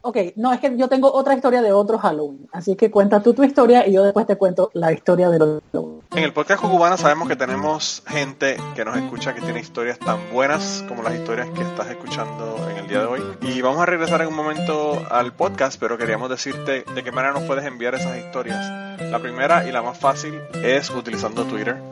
Ok, no, es que yo tengo otra historia de otro Halloween, así que cuenta tú tu historia y yo después te cuento la historia de los Halloween. En el podcast cubano sabemos que tenemos gente que nos escucha que tiene historias tan buenas como las historias que estás escuchando en el día de hoy. Y vamos a regresar en un momento al podcast, pero queríamos decirte de qué manera nos puedes enviar esas historias. La primera y la más fácil es utilizando Twitter.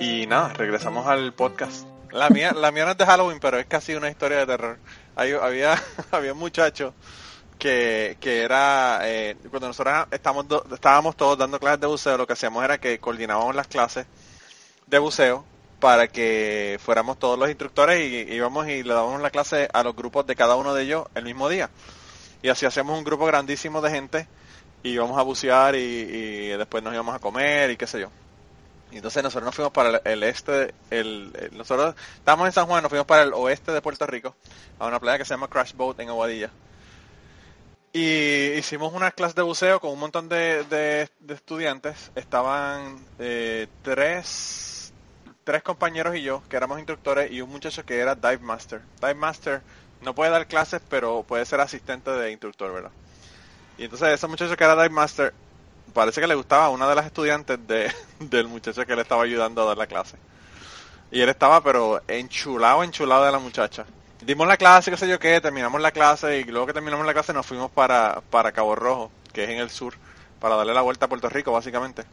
y nada, regresamos al podcast. La mía, la mía no es de Halloween, pero es casi una historia de terror. Había, había un muchacho que, que era, eh, cuando nosotros estábamos, do- estábamos todos dando clases de buceo, lo que hacíamos era que coordinábamos las clases de buceo para que fuéramos todos los instructores y íbamos y le dábamos la clase a los grupos de cada uno de ellos el mismo día. Y así hacíamos un grupo grandísimo de gente y íbamos a bucear y, y después nos íbamos a comer y qué sé yo. Y entonces nosotros nos fuimos para el, este, el, nosotros estábamos en San Juan, nos fuimos para el oeste de Puerto Rico, a una playa que se llama Crash Boat en Aguadilla. Y hicimos una clase de buceo con un montón de, de- de estudiantes. Estaban eh, tres, tres compañeros y yo, que éramos instructores, y un muchacho que era Dive Master. Dive Master no puede dar clases, pero puede ser asistente de instructor, ¿verdad? Y entonces ese muchacho que era Dive Master, parece que le gustaba a una de las estudiantes de, del muchacho que le estaba ayudando a dar la clase. Y él estaba pero enchulado, enchulado de la muchacha. Dimos la clase, qué sé yo qué, terminamos la clase y luego que terminamos la clase nos fuimos para, para Cabo Rojo, que es en el sur, para darle la vuelta a Puerto Rico básicamente.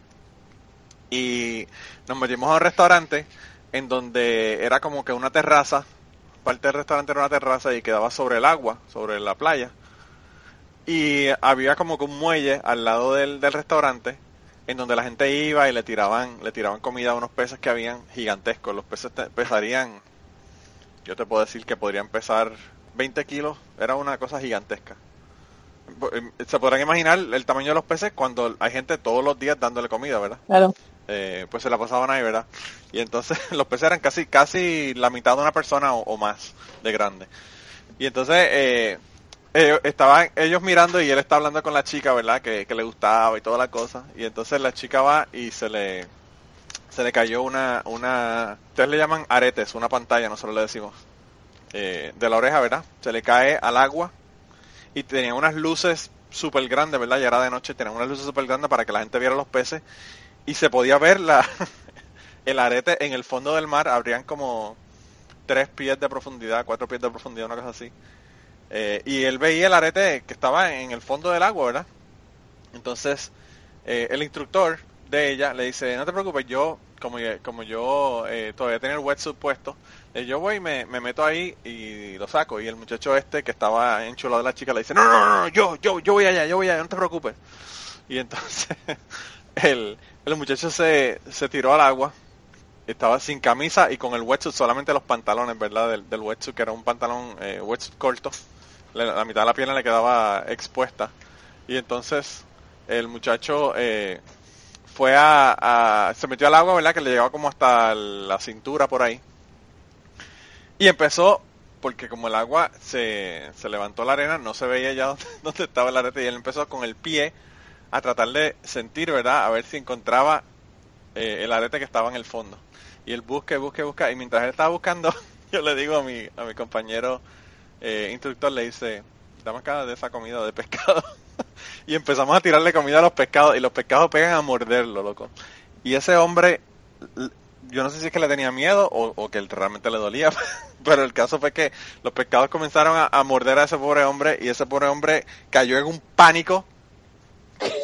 Y nos metimos a un restaurante en donde era como que una terraza, parte del restaurante era una terraza y quedaba sobre el agua, sobre la playa. Y había como que un muelle al lado del, del restaurante en donde la gente iba y le tiraban, le tiraban comida a unos peces que habían gigantescos. Los peces te- pesarían, yo te puedo decir que podrían pesar 20 kilos, era una cosa gigantesca. Se podrán imaginar el tamaño de los peces cuando hay gente todos los días dándole comida, ¿verdad? Claro. eh, pues se la pasaban ahí, ¿verdad? Y entonces los peces eran casi casi la mitad de una persona o, o más de grande. Y entonces eh, ellos- estaban ellos mirando y él está hablando con la chica, ¿verdad? Que, le gustaba y toda la cosa. Y entonces la chica va y se le se le cayó una una ustedes le llaman aretes, una pantalla, nosotros le decimos eh, de la oreja, ¿verdad? Se le cae al agua y tenía unas luces súper grandes, ¿verdad? Ya era de noche, tenían unas luces súper grandes para que la gente viera los peces y se podía ver la el arete en el fondo del mar, habrían como tres pies de profundidad, cuatro pies de profundidad, una cosa así. Eh, y él veía el arete que estaba en el fondo del agua, ¿verdad? Entonces, eh, el instructor de ella le dice, no te preocupes, yo, como, como yo eh, todavía tenía el wetsuit puesto, eh, yo voy y me, me meto ahí y lo saco. Y el muchacho este que estaba enchulado de la chica le dice, no, no, no, no, yo, yo, yo voy allá, yo voy allá, no te preocupes. Y entonces el, el muchacho se, se tiró al agua, estaba sin camisa y con el wetsuit solamente los pantalones, ¿verdad? Del, del wetsuit, que era un pantalón eh, wetsuit corto. La, la mitad de la pierna le quedaba expuesta. Y entonces el muchacho eh, fue a, se metió al agua, ¿verdad? Que le llegaba como hasta la cintura por ahí. Y empezó, porque como el agua se, se levantó la arena, no se veía ya dónde, estaba el arete. Y él empezó con el pie a tratar de sentir, ¿verdad? A ver si encontraba eh, el arete que estaba en el fondo. Y él busca, y busca. Y mientras él estaba buscando, yo le digo a mi, a mi compañero eh, instructor, le dice, dame acá de esa comida de pescado. y empezamos a tirarle comida a los pescados. Y los pescados pegan a morderlo, loco. Y ese hombre, yo no sé si es que le tenía miedo o, que realmente le dolía, pero el caso fue que los pescados comenzaron a, a morder a ese pobre hombre y ese pobre hombre cayó en un pánico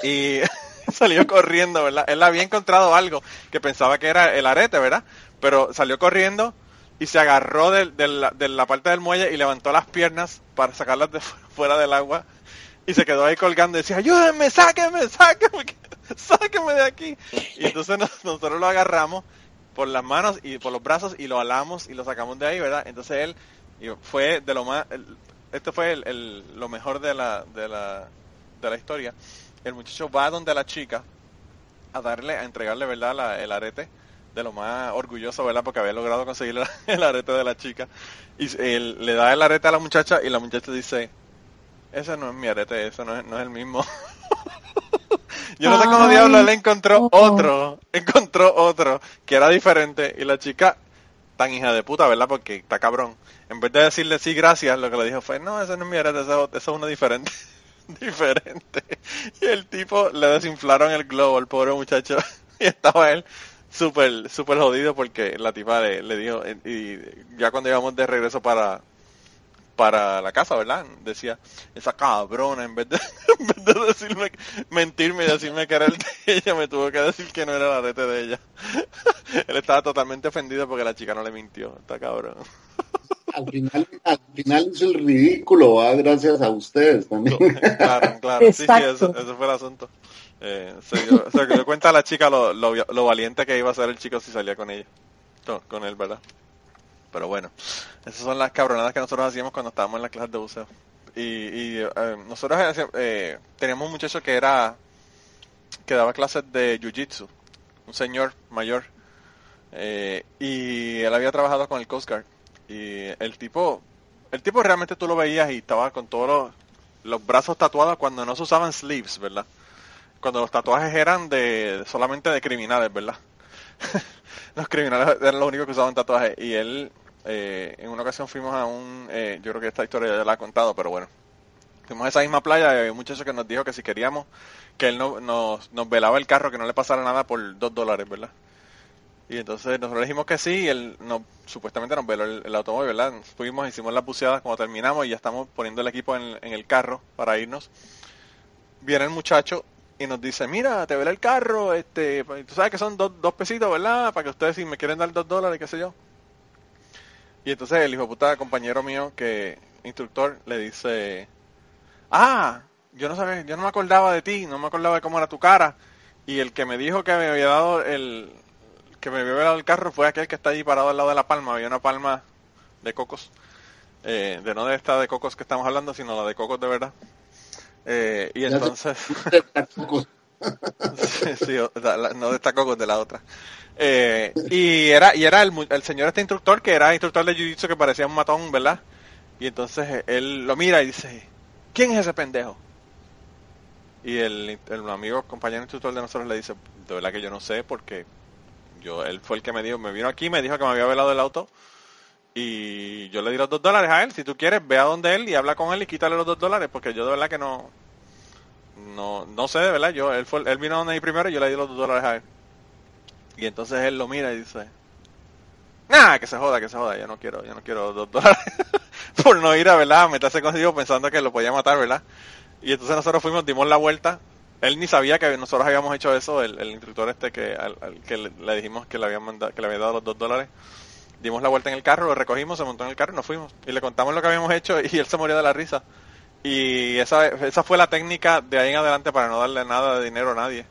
y salió corriendo, ¿verdad? Él había encontrado algo que pensaba que era el arete, ¿verdad? Pero salió corriendo y se agarró de, de la, de la parte del muelle y levantó las piernas para sacarlas de fu- fuera del agua y se quedó ahí colgando y decía, ayúdenme, sáquenme, sáquenme, sáquenme de aquí. Y entonces nos- nosotros lo agarramos por las manos y por los brazos y lo alamos y lo sacamos de ahí, ¿verdad? Entonces él fue de lo más, este fue el, el- lo mejor de la, de la, de la historia. El muchacho va donde la chica a darle, a entregarle, ¿verdad? La- el arete de lo más orgulloso, ¿verdad? Porque había logrado conseguir la- el arete de la chica. Y él le da el arete a la muchacha y la muchacha dice, ese no es mi arete, ese no es, no es el mismo. Yo no sé cómo diablo él encontró otro, encontró otro que era diferente y la chica tan hija de puta, ¿verdad? Porque está cabrón. En vez de decirle sí, gracias, lo que le dijo fue, no, ese no es mi arete, ese es uno diferente. diferente. Y el tipo le desinflaron el globo al pobre muchacho y estaba él súper, súper jodido porque la tipa le, le dijo, y ya cuando íbamos de regreso para, para la casa, ¿verdad? Decía, esa cabrona, en vez de, en vez de decirme, mentirme y decirme que era el de ella, me tuvo que decir que no era el arete de ella. Él estaba totalmente ofendido porque la chica no le mintió, está cabrón. Al final, al final hizo el ridículo, ¿va? gracias a ustedes también. Claro, claro, sí, sí, Exacto. eso, eso fue el asunto. Eh, se, dio, cuenta la chica lo, lo, lo valiente que iba a ser el chico si salía con ella, con él, ¿verdad? Pero bueno, esas son las cabronadas que nosotros hacíamos cuando estábamos en la clase de buceo. Y, y eh, nosotros hacíamos- eh, teníamos un muchacho que era, que daba clases de jiu-jitsu, un señor mayor, eh, y él había trabajado con el Coast Guard. Y el tipo, el tipo realmente tú lo veías y estaba con todos los, los brazos tatuados cuando no se usaban sleeves, ¿verdad? Cuando los tatuajes eran de solamente de criminales, ¿verdad? los criminales eran los únicos que usaban tatuajes. Y él, eh, en una ocasión fuimos a un, eh, yo creo que esta historia ya la he contado, pero bueno. Fuimos a esa misma playa y había un muchacho que nos dijo que si queríamos que él no, nos, velaba el carro, que no le pasara nada por dos dólares, ¿verdad? Y entonces nosotros dijimos que sí, y él supuestamente nos veló el, automóvil, ¿verdad? Fuimos, hicimos las buceadas, cuando terminamos y ya estamos poniendo el equipo en el carro para irnos. Viene el muchacho y nos dice, mira, te velé el carro, este, tú sabes que son dos, dos pesitos, ¿verdad? Para que ustedes si me quieren dar dos dólares, qué sé yo. Y entonces el hijo puta compañero mío, que instructor, le dice, ah, yo no sabía, yo no me acordaba de ti, no me acordaba de cómo era tu cara. Y el que me dijo que me había dado el, que me había dado el carro fue aquel que está allí parado al lado de la palma. Había una palma de cocos, eh, de no de esta de cocos que estamos hablando, sino la de cocos de verdad. Eh, y entonces, sí, no destacó con de la otra. Eh, y era, y era el, el señor este instructor que era instructor de jiu-jitsu que parecía un matón, ¿verdad? Y entonces eh, él lo mira y dice, ¿quién es ese pendejo? Y el, el amigo, compañero instructor de nosotros le dice, de verdad que yo no sé porque yo, él fue el que me dijo, me vino aquí, me dijo que me había velado el auto y yo le di los dos dólares a él. Si tú quieres, ve a donde él y habla con él y quítale los dos dólares porque yo de verdad que no, no, no sé de verdad. Yo, él fue, él vino donde mí primero y yo le di los dos dólares a él. Y entonces él lo mira y dice, Nah, que se joda, que se joda, yo no quiero, yo no quiero dos dólares por no ir a, ¿verdad? Meterse consigo pensando que lo podía matar, ¿verdad? Y entonces nosotros fuimos, dimos la vuelta. Él ni sabía que nosotros habíamos hecho eso, el, el instructor este que al, al que le, le dijimos que le habían mandado, que le había dado los dos dólares. Dimos la vuelta en el carro, lo recogimos, se montó en el carro y nos fuimos. Y le contamos lo que habíamos hecho y él se murió de la risa. Y esa, esa fue la técnica de ahí en adelante para no darle nada de dinero a nadie.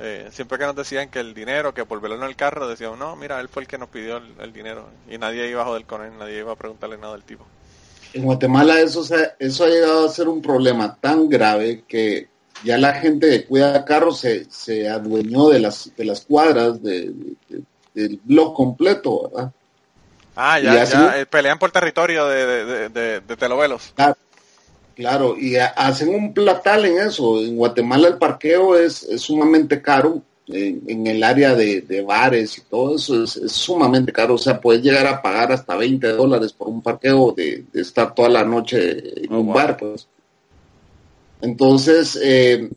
Eh, siempre que nos decían que el dinero, que por en el carro, decíamos, no, mira, él fue el que nos pidió el, dinero. Y nadie iba a joder con él, nadie iba a preguntarle nada al tipo. En Guatemala eso, se- eso ha llegado a ser un problema tan grave que ya la gente que cuida carros se, se adueñó de las, de las cuadras de- del blog completo, ¿verdad? Ah, ya, así- ya, eh, pelean por territorio de, de, de, telovelos. Claro, y ha- hacen un platal en eso. En Guatemala el parqueo es, es sumamente caro. En, en el área de, de bares y todo eso es, es sumamente caro. O sea, puedes llegar a pagar hasta 20 dólares por un parqueo de, de estar toda la noche en Oh, un wow. bar, pues. Entonces, eh,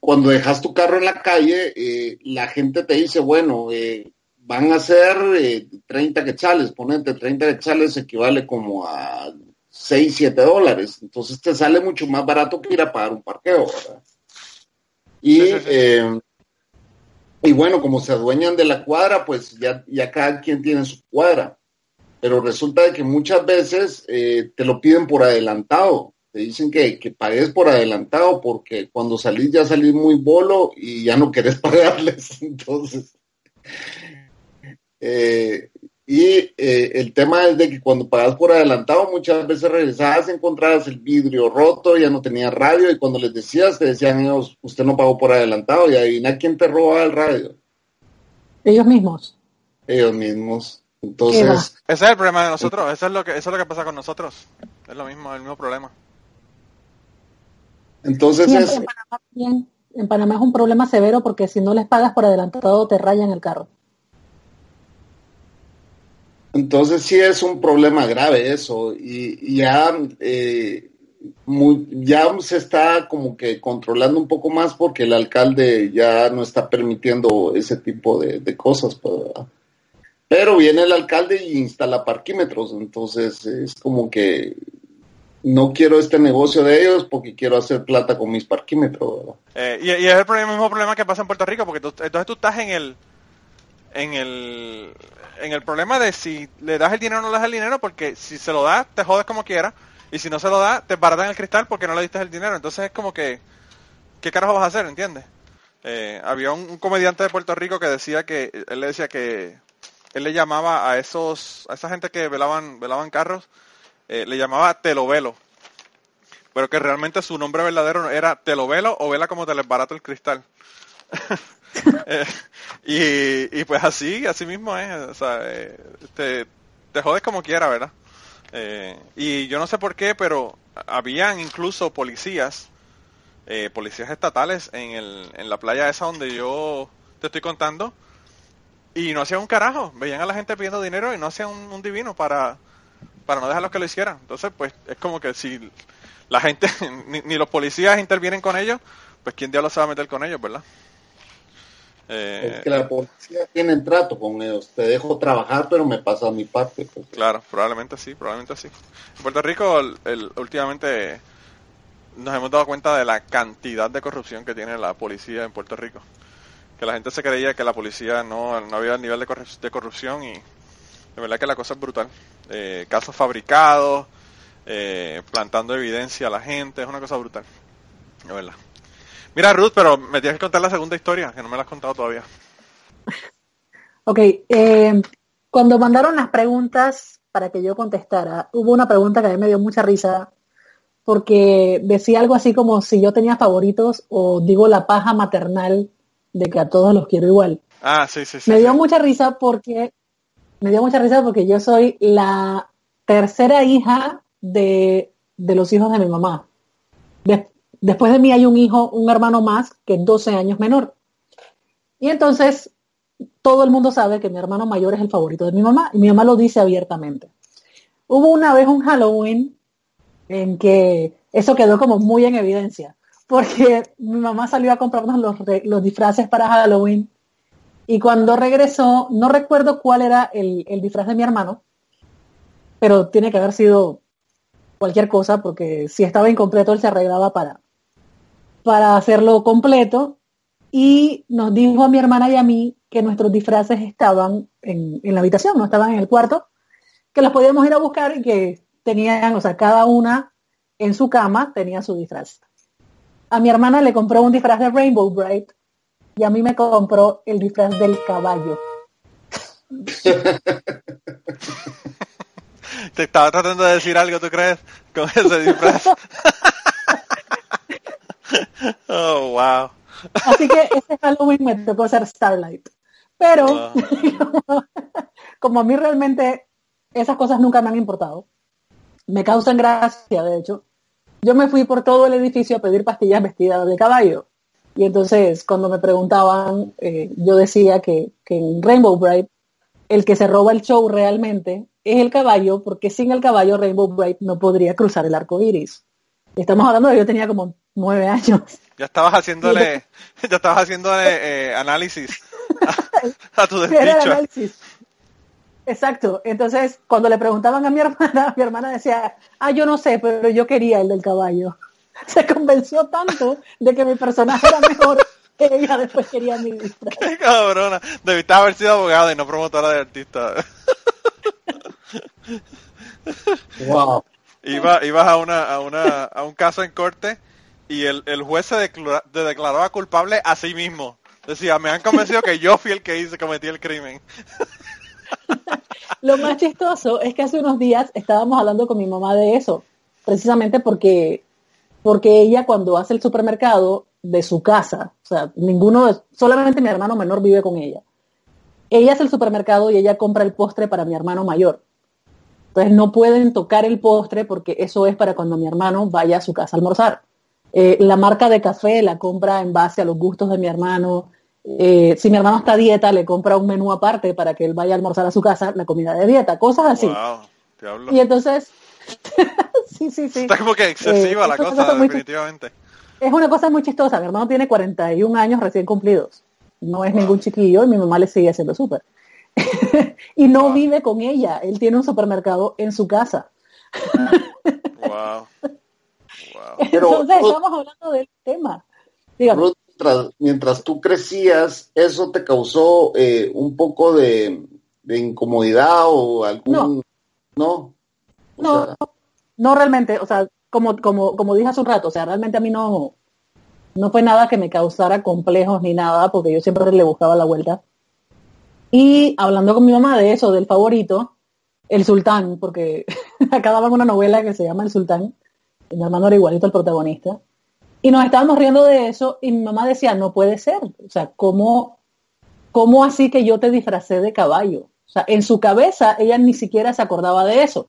cuando dejas tu carro en la calle, eh, la gente te dice, bueno, eh, van a ser eh, 30 quetzales, ponete 30 quetzales equivale como a 6, 7 dólares. Entonces te sale mucho más barato que ir a pagar un parqueo, ¿verdad? Y, Sí, sí, sí. eh, y bueno, como se adueñan de la cuadra, pues ya, ya cada quien tiene su cuadra. Pero resulta de que muchas veces eh, te lo piden por adelantado. Te dicen que, que pagues por adelantado porque cuando salís ya salís muy bolo y ya no querés pagarles. Entonces, eh, y eh, el tema es de que cuando pagas por adelantado, muchas veces regresabas, encontrabas el vidrio roto, ya no tenías radio, y cuando les decías, te decían ellos, usted no pagó por adelantado, y adivina quién te robaba el radio. Ellos mismos. Ellos mismos. Entonces, Ese es el problema de nosotros, eso es lo que, eso es lo que pasa con nosotros. Es lo mismo, el mismo problema. entonces es, en Panamá, en Panamá es un problema severo porque si no les pagas por adelantado te rayan el carro. Entonces sí es un problema grave eso, y, ya, eh, ya se está como que controlando un poco más porque el alcalde ya no está permitiendo ese tipo de, cosas, pues. Pero viene el alcalde y instala parquímetros, entonces es como que no quiero este negocio de ellos porque quiero hacer plata con mis parquímetros. Eh, y, es el mismo problema que pasa en Puerto Rico, porque tú- entonces tú estás en el, en el, en el problema de si le das el dinero o no le das el dinero, porque si se lo das, te jodes como quieras, y si no se lo das, te baratan el cristal porque no le diste el dinero. Entonces es como que, ¿qué carajo vas a hacer? ¿Entiendes? Eh, había un, comediante de Puerto Rico que decía que, él le decía que él le llamaba a esos, a esa gente que velaban, velaban carros, eh, le llamaba telovelo. Pero que realmente su nombre verdadero era telovelo o vela como te les barato el cristal. Eh, y, y pues así, así mismo es. O sea, eh, te, te jodes como quiera, ¿verdad? Eh, y yo no sé por qué, pero habían incluso policías, policías estatales en, el, en la playa esa donde yo te estoy contando, y no hacían un carajo. Veían a la gente pidiendo dinero y no hacían un, un divino para, para no dejarlos que lo hicieran. Entonces, pues es como que si la gente, ni, ni los policías intervienen con ellos, pues quién diablos se va a meter con ellos, ¿verdad? Eh, Es que la policía tiene trato con ellos. Te dejo trabajar, pero me pasa mi parte. pues. Claro, probablemente sí, probablemente sí. En Puerto Rico, el- el- últimamente nos hemos dado cuenta de la cantidad de corrupción que tiene la policía en Puerto Rico. Que la gente se creía que la policía no, no había nivel de, corru- de corrupción y de verdad que la cosa es brutal. Eh, casos fabricados, eh, plantando evidencia a la gente, es una cosa brutal. De verdad. Mira, Ruth, pero me tienes que contar la segunda historia, que no me la has contado todavía. Ok, eh, cuando mandaron las preguntas para que yo contestara, hubo una pregunta que a mí me dio mucha risa porque decía algo así como si yo tenía favoritos o digo la paja maternal de que a todos los quiero igual. Ah, sí, sí, sí. Me dio sí. mucha risa porque me dio mucha risa porque yo soy la tercera hija de, de los hijos de mi mamá. De- después de mí hay un hijo, un hermano más que es 12 años menor. Y entonces todo el mundo sabe que mi hermano mayor es el favorito de mi mamá y mi mamá lo dice abiertamente. Hubo una vez un Halloween en que eso quedó como muy en evidencia, porque mi mamá salió a comprarnos los, los disfraces para Halloween y cuando regresó, no recuerdo cuál era el, el disfraz de mi hermano, pero tiene que haber sido cualquier cosa, porque si estaba incompleto, él se arreglaba para, para hacerlo completo. Y nos dijo a mi hermana y a mí que nuestros disfraces estaban en, en la habitación, no estaban en el cuarto, que los podíamos ir a buscar y que tenían, o sea, cada una en su cama tenía su disfraz. A mi hermana le compró un disfraz de Rainbow Bright y a mí me compró el disfraz del caballo. Te estaba tratando de decir algo, ¿tú crees? Con ese disfraz. oh, wow. Así que ese Halloween me tocó ser Starlight. Pero Wow. como a mí realmente esas cosas nunca me han importado, me causan gracia, de hecho, yo me fui por todo el edificio a pedir pastillas vestidas de caballo. Y entonces cuando me preguntaban, eh, yo decía que, que en Rainbow Bright el que se roba el show realmente es el caballo, porque sin el caballo Rainbow Bright no podría cruzar el arco iris. Y Estamos hablando de que yo tenía como nueve años. Ya estabas haciéndole, ya estabas haciéndole eh, análisis a, a tu desdicho. Exacto. Entonces, cuando le preguntaban a mi hermana, mi hermana decía, ah, yo no sé, pero yo quería el del caballo. Se convenció tanto de que mi personaje era mejor que ella después quería mi. Qué cabrona. Debiste haber sido abogada y no promotora de artista. Wow. Iba, ibas a una, a una, a un caso en corte y el, el juez se declara- te declaraba culpable a sí mismo. Decía, me han convencido que yo fui el que hice, cometí el crimen. Lo más chistoso es que hace unos días estábamos hablando con mi mamá de eso, precisamente porque, porque ella cuando hace el supermercado de su casa, o sea, ninguno, solamente mi hermano menor vive con ella. Ella hace el supermercado y ella compra el postre para mi hermano mayor. Entonces no pueden tocar el postre porque eso es para cuando mi hermano vaya a su casa a almorzar. Eh, la marca de café la compra en base a los gustos de mi hermano. Eh, si mi hermano está a dieta, le compra un menú aparte para que él vaya a almorzar a su casa, la comida de dieta, cosas así. Wow. Y entonces, sí, sí, sí. Está como que excesiva Eh, la es una cosa, definitivamente. Es una cosa muy chistosa. Mi hermano tiene 41 años recién cumplidos. No es ningún chiquillo y mi mamá le sigue haciendo súper. y no Wow. vive con ella. Él tiene un supermercado en su casa. Wow. Wow. Entonces, estamos hablando del tema. Ruth, mientras, mientras tú crecías, ¿eso te causó eh, un poco de, de incomodidad o algún... No. ¿No? O No, sea, no realmente, o sea, como, como, como dije hace un rato, o sea, realmente a mí no, no fue nada que me causara complejos ni nada, porque yo siempre le buscaba la vuelta. Y hablando con mi mamá de eso, del favorito, el sultán, porque acá daban una novela que se llama El sultán, y mi hermano era igualito al protagonista, y nos estábamos riendo de eso, y mi mamá decía, no puede ser, o sea, ¿cómo, cómo así que yo te disfracé de caballo? O sea, en su cabeza ella ni siquiera se acordaba de eso.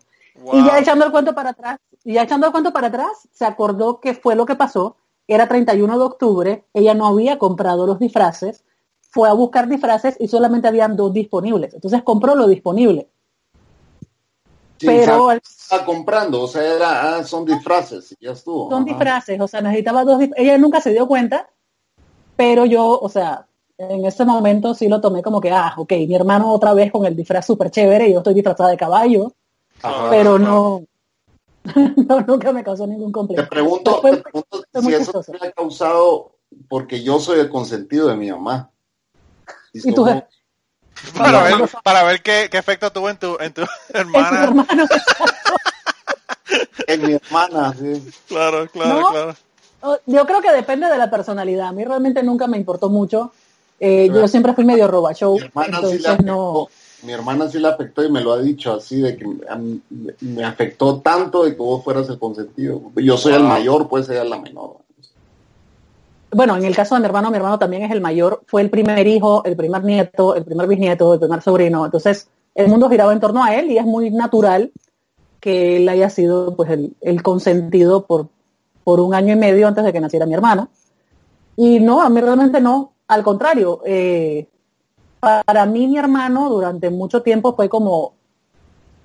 Y ya echando el cuento para atrás, y ya echando el cuento para atrás, se acordó que fue lo que pasó. Era 31 de octubre, ella no había comprado los disfraces, fue a buscar disfraces y solamente habían dos disponibles. Entonces compró lo disponible. Pero estaba comprando, o sea, era, ah, son disfraces, ya estuvo. son Ajá. disfraces, o sea, necesitaba dos Ella nunca se dio cuenta, pero yo, o sea, en ese momento sí lo tomé como que, ah, ok, mi hermano otra vez con el disfraz súper chévere y yo estoy disfrazada de caballo, Ajá. pero no, no, nunca me causó ningún Te complejo. pregunto, Fue- te pregunto si eso te ha causado, porque yo soy el consentido de mi mamá. Y tú, somos- Para ver, para ver qué, qué efecto tuvo en tu, en tu hermana. hermano. en mi hermana, sí. Claro, claro, No. claro. Yo creo que depende de la personalidad. A mí realmente nunca me importó mucho. Eh, Claro. yo siempre fui medio roba show, Mi hermana sí le entonces afectó. no. Mi hermana sí le afectó y me lo ha dicho así, de que me, afectó tanto de que vos fueras el consentido. Yo soy el Wow. mayor, pues ella es la menor. Bueno, en el caso de mi hermano, mi hermano también es el mayor, fue el primer hijo, el primer nieto, el primer bisnieto, el primer sobrino. Entonces, el mundo giraba en torno a él y es muy natural que él haya sido pues el, consentido por, por un año y medio antes de que naciera mi hermana. Y no, a mí realmente no. Al contrario, eh, para mí mi hermano durante mucho tiempo fue como,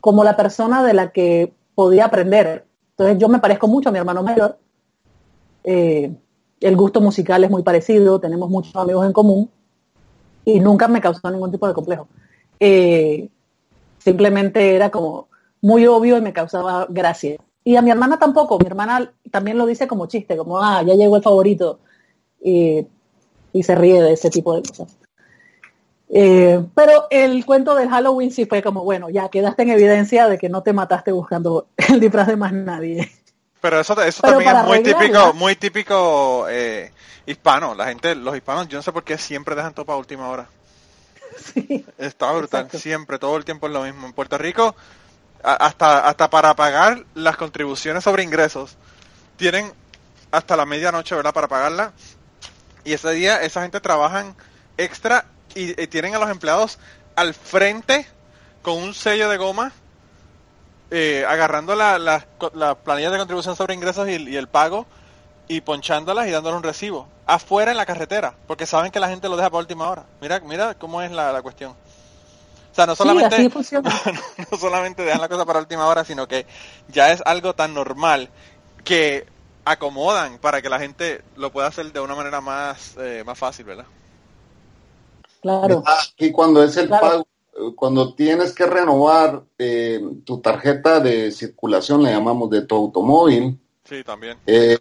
como la persona de la que podía aprender. Entonces yo me parezco mucho a mi hermano mayor. Eh, el gusto musical es muy parecido, tenemos muchos amigos en común y nunca me causó ningún tipo de complejo. Eh, simplemente era como muy obvio y me causaba gracia. Y a mi hermana tampoco, mi hermana también lo dice como chiste, como, ah, ya llegó el favorito. Y, se ríe de ese tipo de cosas. Eh, pero el cuento del Halloween sí fue como, bueno, ya quedaste en evidencia de que no te mataste buscando el disfraz de más nadie. Pero eso, eso Pero también es muy arreglarla- típico, muy típico eh, hispano. La gente, los hispanos, yo no sé por qué siempre dejan todo para última hora. Sí. Está brutal, Exacto. siempre, todo el tiempo es lo mismo. En Puerto Rico, hasta, hasta para pagar las contribuciones sobre ingresos, tienen hasta la medianoche, ¿verdad? Para pagarla. Y ese día esa gente trabajan extra y, y tienen a los empleados al frente con un sello de goma, eh, agarrando la- las co- las planillas de contribución sobre ingresos y, y el pago y ponchándolas y dándoles un recibo afuera en la carretera, porque saben que la gente lo deja para última hora. Mira, mira cómo es la, la cuestión. O sea, no solamente no solamente dejan la cosa para última hora, sino que ya es algo tan normal que acomodan para que la gente lo pueda hacer de una manera más eh, más fácil, ¿verdad? Claro. Y cuando es el Claro. pago, cuando tienes que renovar eh, tu tarjeta de circulación, le llamamos de tu automóvil, Sí, también. eh,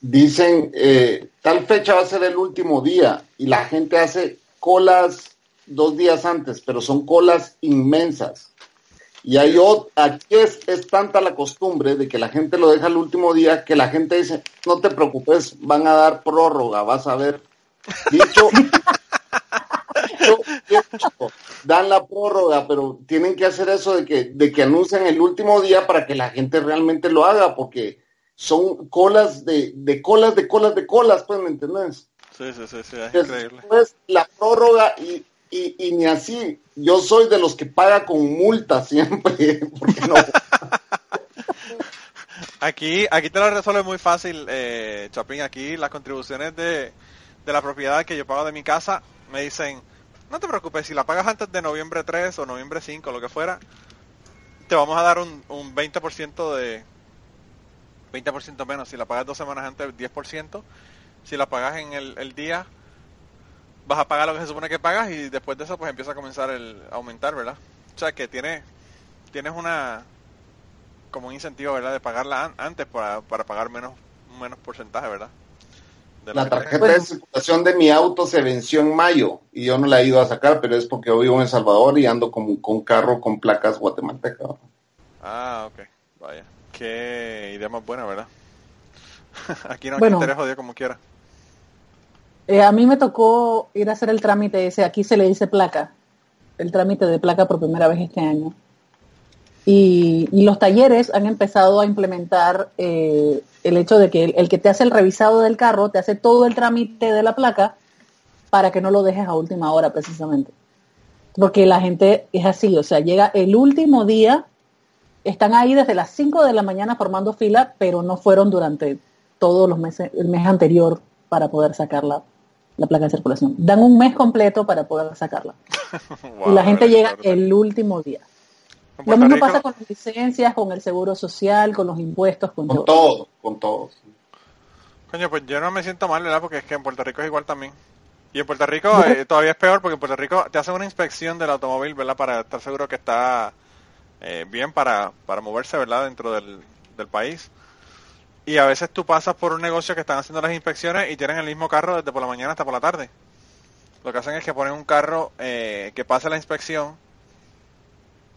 dicen eh, tal fecha va a ser el último día y la gente hace colas dos días antes, pero son colas inmensas. Y hay ot- aquí es, es tanta la costumbre de que la gente lo deja el último día que la gente dice, no te preocupes, van a dar prórroga, vas a ver. Dicho, dan la prórroga, pero tienen que hacer eso de que, de que anuncien el último día para que la gente realmente lo haga, porque son colas de, de colas, de colas, de colas, pues, ¿me entendés? Sí, sí, sí, sí, es Es- increíble. Pues la prórroga y, y, y ni así. Yo soy de los que paga con multa siempre, porque no. Aquí, aquí te lo resuelve muy fácil, eh, Chapín. Aquí las contribuciones de, de la propiedad que yo pago de mi casa me dicen, no te preocupes, si la pagas antes de noviembre 3 o noviembre 5, lo que fuera, te vamos a dar un, un 20% de... 20% menos. Si la pagas dos semanas antes, 10%. Si la pagas en el, el día, vas a pagar lo que se supone que pagas y después de eso pues empieza a comenzar el a aumentar, ¿verdad? O sea que tiene, tienes una como un incentivo, ¿verdad? De pagarla an- antes para, para pagar menos menos porcentaje, ¿verdad? La tarjeta de circulación de mi auto se venció en mayo y yo no la he ido a sacar, pero es porque yo vivo en El Salvador y ando con, con carro con placas guatemaltecas. Ah, ok. Vaya. Qué idea más buena, ¿verdad? Aquí no, Bueno. te jodido como quiera. Eh, a mí me tocó ir a hacer el trámite ese, aquí se le dice placa, el trámite de placa por primera vez este año. Y, y los talleres han empezado a implementar eh, el hecho de que el, el que te hace el revisado del carro te hace todo el trámite de la placa para que no lo dejes a última hora precisamente. Porque la gente es así, o sea, llega el último día, están ahí desde las 5 de la mañana formando fila, pero no fueron durante todos los meses, el mes anterior para poder sacar la, la placa de circulación. Dan un mes completo para poder sacarla. Wow, y la gente llega el último día. Lo mismo Rico- pasa con las licencias, con el seguro social, con los impuestos, con, Con todo. todo, con todo. Coño, pues yo no me siento mal, ¿verdad? Porque es que en Puerto Rico es igual también. Y en Puerto Rico eh, todavía es peor porque en Puerto Rico te hacen una inspección del automóvil, ¿verdad? Para estar seguro que está eh, bien para, para moverse, ¿verdad? Dentro del, del país. Y a veces tú pasas por un negocio que están haciendo las inspecciones y tienen el mismo carro desde por la mañana hasta por la tarde. Lo que hacen es que ponen un carro eh, que pase la inspección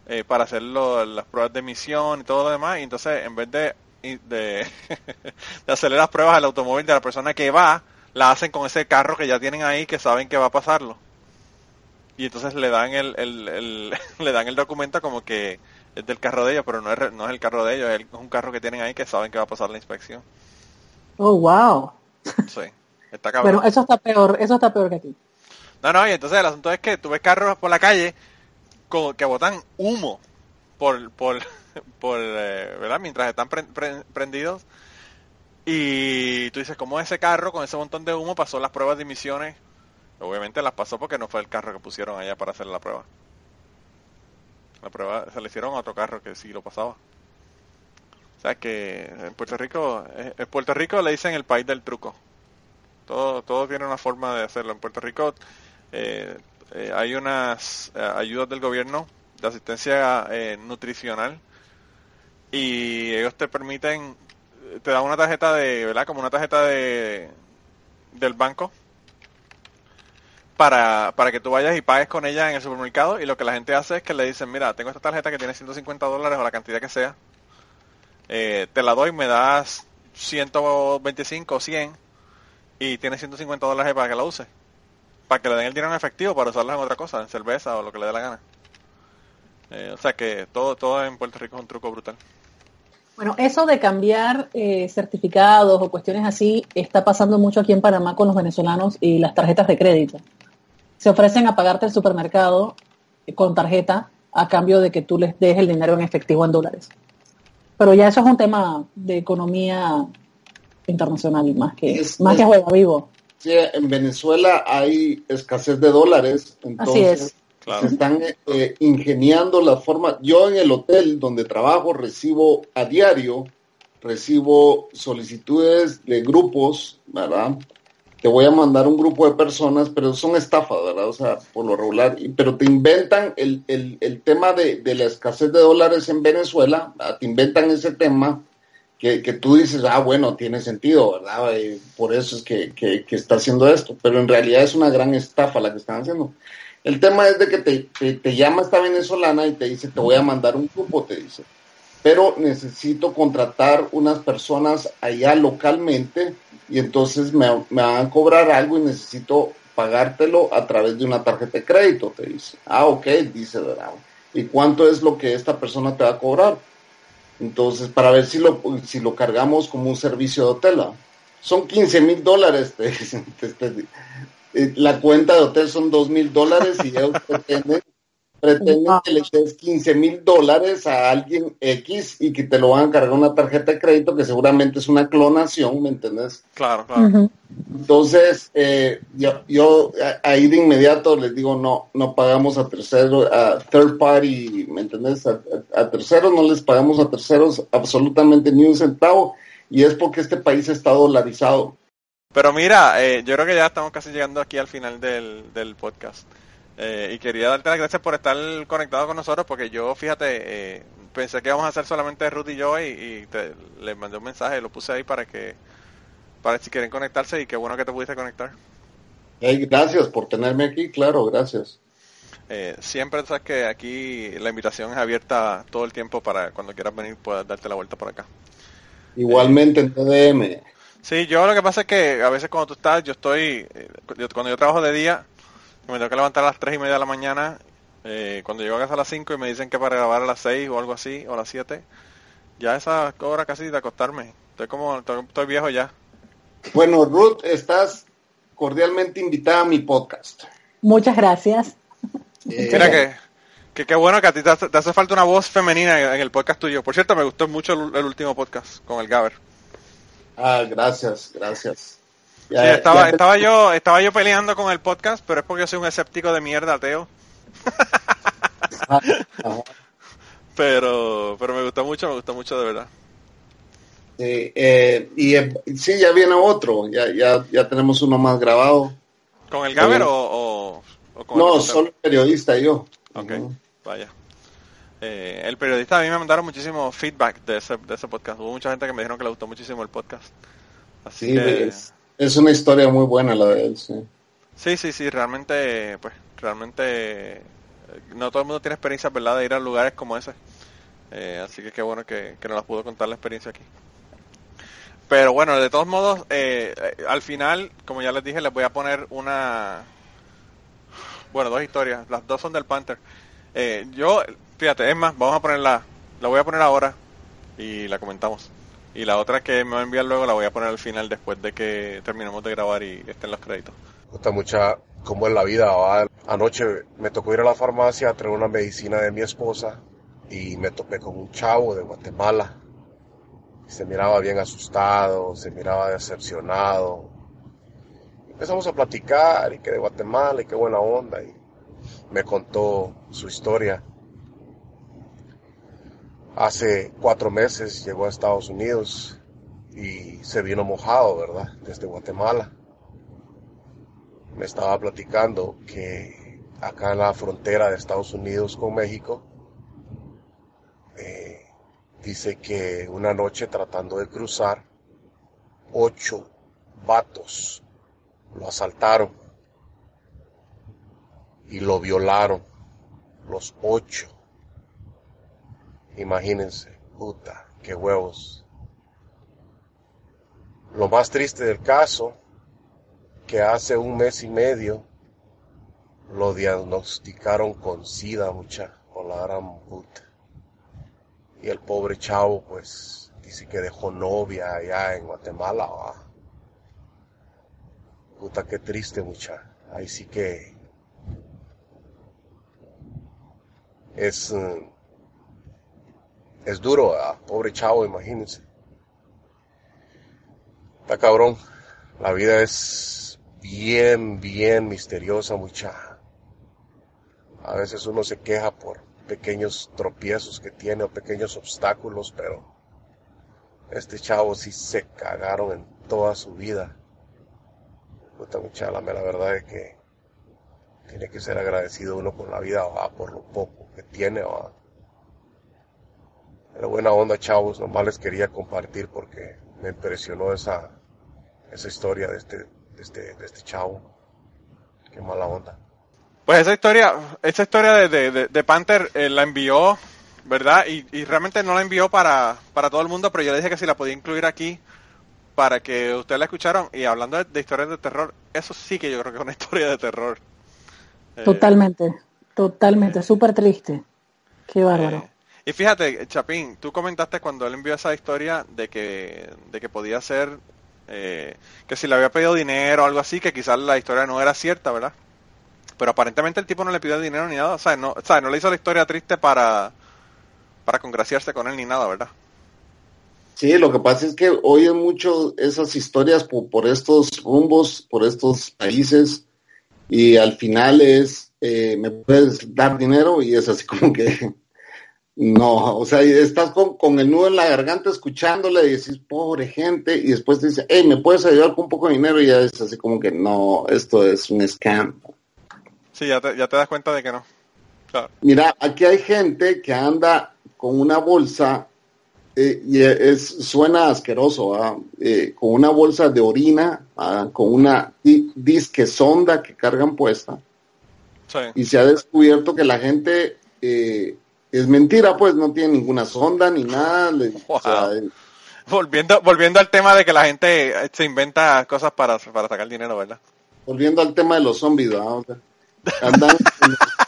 eh, para hacer las pruebas de emisión y todo lo demás. Y entonces, en vez de, de, de hacerle las pruebas al automóvil de la persona que va, la hacen con ese carro que ya tienen ahí que saben que va a pasarlo. Y entonces le dan el, el, el- le dan el documento como que es del carro de ellos, pero no es, no es el carro de ellos, es, el- es un carro que tienen ahí que saben que va a pasar la inspección. Oh, wow. Sí. Está cabrón. Bueno, eso está peor, eso está peor que aquí. No, no, y entonces el asunto es que tú ves carros por la calle con- que botan humo por, por, por eh, ¿verdad? Mientras están pre- pre- prendidos. Y tú dices, ¿cómo ese carro con ese montón de humo pasó las pruebas de emisiones? Obviamente las pasó porque no fue el carro que pusieron allá para hacer la prueba. La prueba se le hicieron a otro carro que sí lo pasaba. O sea que en Puerto Rico, eh, en Puerto Rico le dicen el país del truco. Todo, todo tiene una forma de hacerlo. En Puerto Rico eh, eh, hay unas eh, ayudas del gobierno de asistencia eh, nutricional y ellos te permiten, te dan una tarjeta de, ¿verdad? Como una tarjeta de del banco para, para que tú vayas y pagues con ella en el supermercado y lo que la gente hace es que le dicen, mira, tengo esta tarjeta que tiene 150 dólares o la cantidad que sea, eh, te la doy, me das 125 o 100 y tienes 150 dólares para que la uses. Para que le den el dinero en efectivo para usarla en otra cosa, en cerveza o lo que le dé la gana. Eh, o sea que todo, todo en Puerto Rico es un truco brutal. Bueno, eso de cambiar eh, certificados o cuestiones así está pasando mucho aquí en Panamá con los venezolanos y las tarjetas de crédito. Se ofrecen a pagarte el supermercado con tarjeta a cambio de que tú les des el dinero en efectivo en dólares. Pero ya eso es un tema de economía internacional más que Es- más que juego vivo. Sí, en Venezuela hay escasez de dólares, entonces es. Claro. se están eh, ingeniando las formas. Yo en el hotel donde trabajo recibo a diario, recibo solicitudes de grupos, ¿verdad? Te voy a mandar un grupo de personas, pero son estafas, ¿verdad? O sea, por lo regular, pero te inventan el, el, el tema de, de la escasez de dólares en Venezuela, ¿verdad? te inventan ese tema que, que tú dices, ah, bueno, tiene sentido, ¿verdad? Eh, por eso es que, que, que está haciendo esto, pero en realidad es una gran estafa la que están haciendo. El tema es de que te, te, te llama esta venezolana y te dice, te voy a mandar un grupo, te dice, pero necesito contratar unas personas allá localmente y entonces me, me van a cobrar algo y necesito pagártelo a través de una tarjeta de crédito, te dice. Ah, ok, dice, ¿verdad? ¿Y cuánto es lo que esta persona te va a cobrar? Entonces, para ver si lo, si lo cargamos como un servicio de hotel. Son 15 mil dólares. eh, la cuenta de hotel son 2 mil dólares y ellos pretenden, pretenden que le des 15 mil dólares a alguien X y que te lo van a cargar una tarjeta de crédito que seguramente es una clonación, ¿me entendés? Claro, claro. Entonces, eh, yo, ahí de inmediato les digo, no, no pagamos a terceros, a third party, ¿me entendés? A, a- a terceros no les pagamos a terceros absolutamente ni un centavo y es porque este país está dolarizado. Pero mira, eh, yo creo que ya estamos casi llegando aquí al final del, del podcast. Eh, y quería darte las gracias por estar conectado con nosotros porque yo, fíjate, eh, pensé que íbamos a hacer solamente Ruth y yo y, y te, les mandé un mensaje, lo puse ahí para que, para si quieren conectarse y qué bueno que te pudiste conectar. Hey, gracias por tenerme aquí, claro, gracias. Eh, siempre sabes que aquí la invitación es abierta todo el tiempo para cuando quieras venir puedas darte la vuelta por acá. Igualmente en TDM. Sí, yo lo que pasa es que a veces cuando tú estás, yo estoy, eh, yo- cuando yo trabajo de día, me tengo que levantar a las 3 y media de la mañana, eh, cuando llego a casa a las 5 y me dicen que para grabar a las 6 o algo así, o a las 7, ya esa hora casi de acostarme. Estoy como, estoy, estoy viejo ya. Bueno, Ruth, estás cordialmente invitada a mi podcast. Muchas gracias. Eh, Mira que, que qué bueno que a ti te hace, te hace falta una voz femenina en, en el podcast tuyo. Por cierto, me gustó mucho el, el último podcast con el Gaber. Ah, gracias, gracias. Sí, estaba, estaba yo, estaba yo peleando con el podcast, pero es porque yo soy un escéptico de mierda, ateo. Pero, pero me gustó mucho, me gustó mucho de verdad. Sí, eh, y eh, sí, ya viene otro, ya, ya, ya tenemos uno más grabado. ¿Con el Gaber o, o, o con No, el solo periodista yo. Ok, vaya. Eh, el periodista a mí me mandaron muchísimo feedback de ese, de ese podcast. Hubo mucha gente que me dijeron que le gustó muchísimo el podcast. Así Sí, que, es, es una historia muy buena la de él, sí. sí, sí, sí, realmente, pues, realmente, no todo el mundo tiene experiencias, ¿verdad?, de ir a lugares como ese. Eh, así que qué bueno que, que nos pudo contar la experiencia aquí. Pero bueno, de todos modos, eh, eh, al final, como ya les dije, les voy a poner una... Bueno, dos historias. Las dos son del Panther. Eh, yo, fíjate, es más, vamos a ponerla, la voy a poner ahora y la comentamos. Y la otra que me va a enviar luego la voy a poner al final después de que terminemos de grabar y estén los créditos. Gusta mucha cómo es la vida. Anoche me tocó ir a la farmacia a traer una medicina de mi esposa y me topé con un chavo de Guatemala. Se miraba bien asustado, se miraba decepcionado. Empezamos a platicar y que de Guatemala y qué buena onda. Y me contó su historia. Hace cuatro meses llegó a Estados Unidos y se vino mojado, ¿verdad? Desde Guatemala. Me estaba platicando que acá en la frontera de Estados Unidos con México, eh, dice que una noche tratando de cruzar, ocho vatos lo asaltaron y lo violaron, los ocho. Imagínense, puta, qué huevos. Lo más triste del caso, que hace un mes y medio lo diagnosticaron con SIDA, mucha, con la gran puta. Y el pobre chavo, pues, dice que dejó novia allá en Guatemala. ¿va? Puta, qué triste, mucha. Ahí sí que es, eh, es duro, ¿verdad? pobre chavo, imagínense. Está cabrón. La vida es bien, bien misteriosa, mucha. A veces uno se queja por pequeños tropiezos que tiene o pequeños obstáculos, pero este chavo sí se cagaron en toda su vida. Puta mucha, la verdad es que tiene que ser agradecido uno con la vida ¿va? por lo poco que tiene. ¿va? Pero buena onda, chavos, nomás les quería compartir porque me impresionó esa, esa historia de este, de este, de este chavo. Qué mala onda. Pues esa historia, esa historia de, de, de- de Panther eh, la envió, ¿verdad? Y, y realmente no la envió para, para todo el mundo, pero yo le dije que si la podía incluir aquí para que ustedes la escucharan. Y hablando de, de historias de terror, eso sí que yo creo que es una historia de terror. Eh, Totalmente, totalmente, súper triste. Qué bárbaro. Y fíjate, Chapín, tú comentaste cuando él envió esa historia de que, de que podía ser eh, que si le había pedido dinero o algo así, que quizás la historia no era cierta, ¿verdad? Pero aparentemente el tipo no le pidió dinero ni nada, o sea, no, o sea, no le hizo la historia triste para, para congraciarse con él ni nada, ¿verdad? Sí, lo que pasa es que oyen mucho esas historias por, por estos rumbos, por estos países, y al final es, eh, ¿me puedes dar dinero? Y es así como que, no, o sea, estás con, con el nudo en la garganta escuchándole y decís, pobre gente, y después te dice, hey, ¿me puedes ayudar con un poco de dinero? Y ya es así como que, no, esto es un scam. Sí, ya te, ya te das cuenta de que no. Claro. Mira, aquí hay gente que anda con una bolsa, eh, y es, suena asqueroso, ¿ah? Eh, con una bolsa de orina, ¿ah? con una di- disque sonda que cargan puesta, Sí. y se ha descubierto que la gente eh, es mentira, pues no tiene ninguna sonda ni nada. le- o sea, Wow. Volviendo, volviendo al tema de que la gente eh, se inventa cosas para, para sacar dinero, ¿verdad? volviendo al tema de los zombies. O sea, andan,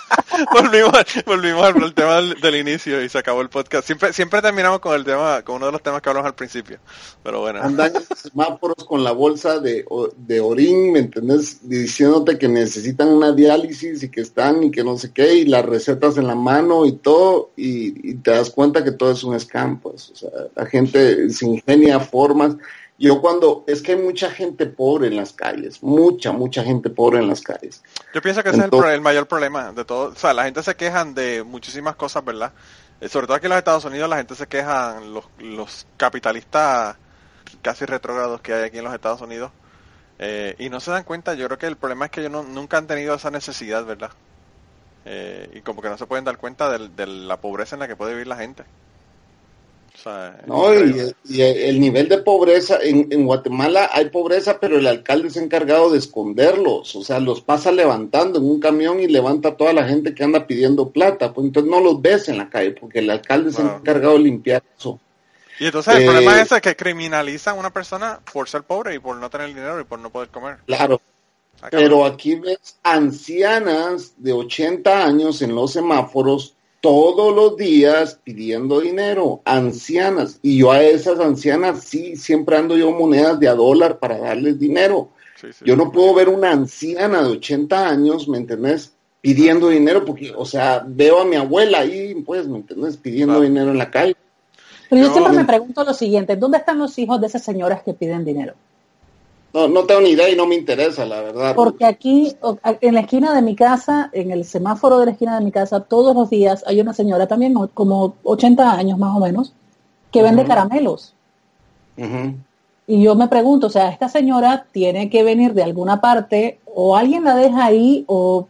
volvimos, volvimos al, tema del, inicio y se acabó el podcast. Siempre, siempre terminamos con el tema, con uno de los temas que hablamos al principio. Pero bueno. andan semáforos con la bolsa de, de orín, ¿me entendés? Diciéndote que necesitan una diálisis y que están y que no sé qué, y las recetas en la mano y todo, y, y te das cuenta que todo es un scam, pues. O sea, la gente se ingenia formas. Yo cuando, es que hay mucha gente pobre en las calles, mucha, mucha gente pobre en las calles. Yo pienso que ese es el, mayor problema de todo. O sea, la gente se quejan de muchísimas cosas, ¿verdad? Eh, sobre todo aquí en los Estados Unidos la gente se queja, los, los capitalistas casi retrógrados que hay aquí en los Estados Unidos. eh, y no se dan cuenta, yo creo que el problema es que ellos no- nunca han tenido esa necesidad, ¿verdad? Eh, y como que no se pueden dar cuenta de, la pobreza en la que puede vivir la gente. Sea, es No, y, y el nivel de pobreza, en, en Guatemala hay pobreza, pero el alcalde ha encargado de esconderlos, o sea, los pasa levantando en un camión y levanta a toda la gente que anda pidiendo plata, pues entonces no los ves en la calle, porque el alcalde Wow. encargado de limpiar eso. Y entonces el Eh, problema es ese, que criminalizan a una persona por ser pobre y por no tener dinero y por no poder comer. Claro, pero aquí ves ancianas de 80 años en los semáforos todos los días pidiendo dinero, ancianas, y yo a esas ancianas sí, siempre ando yo monedas de a dólar para darles dinero. Sí, sí. Yo no puedo ver una anciana de 80 años, ¿me entendés? Pidiendo dinero, porque, o sea, veo a mi abuela ahí, pues, ¿me entendés? Pidiendo Claro. dinero en la calle. Pero yo Yo- siempre me pregunto lo siguiente, ¿dónde están los hijos de esas señoras que piden dinero? No, no tengo ni idea y no me interesa, la verdad. Porque aquí, en la esquina de mi casa, en el semáforo de la esquina de mi casa, todos los días hay una señora también, como 80 años más o menos, que vende caramelos. Y yo me pregunto, o sea, esta señora tiene que venir de alguna parte, o alguien la deja ahí, o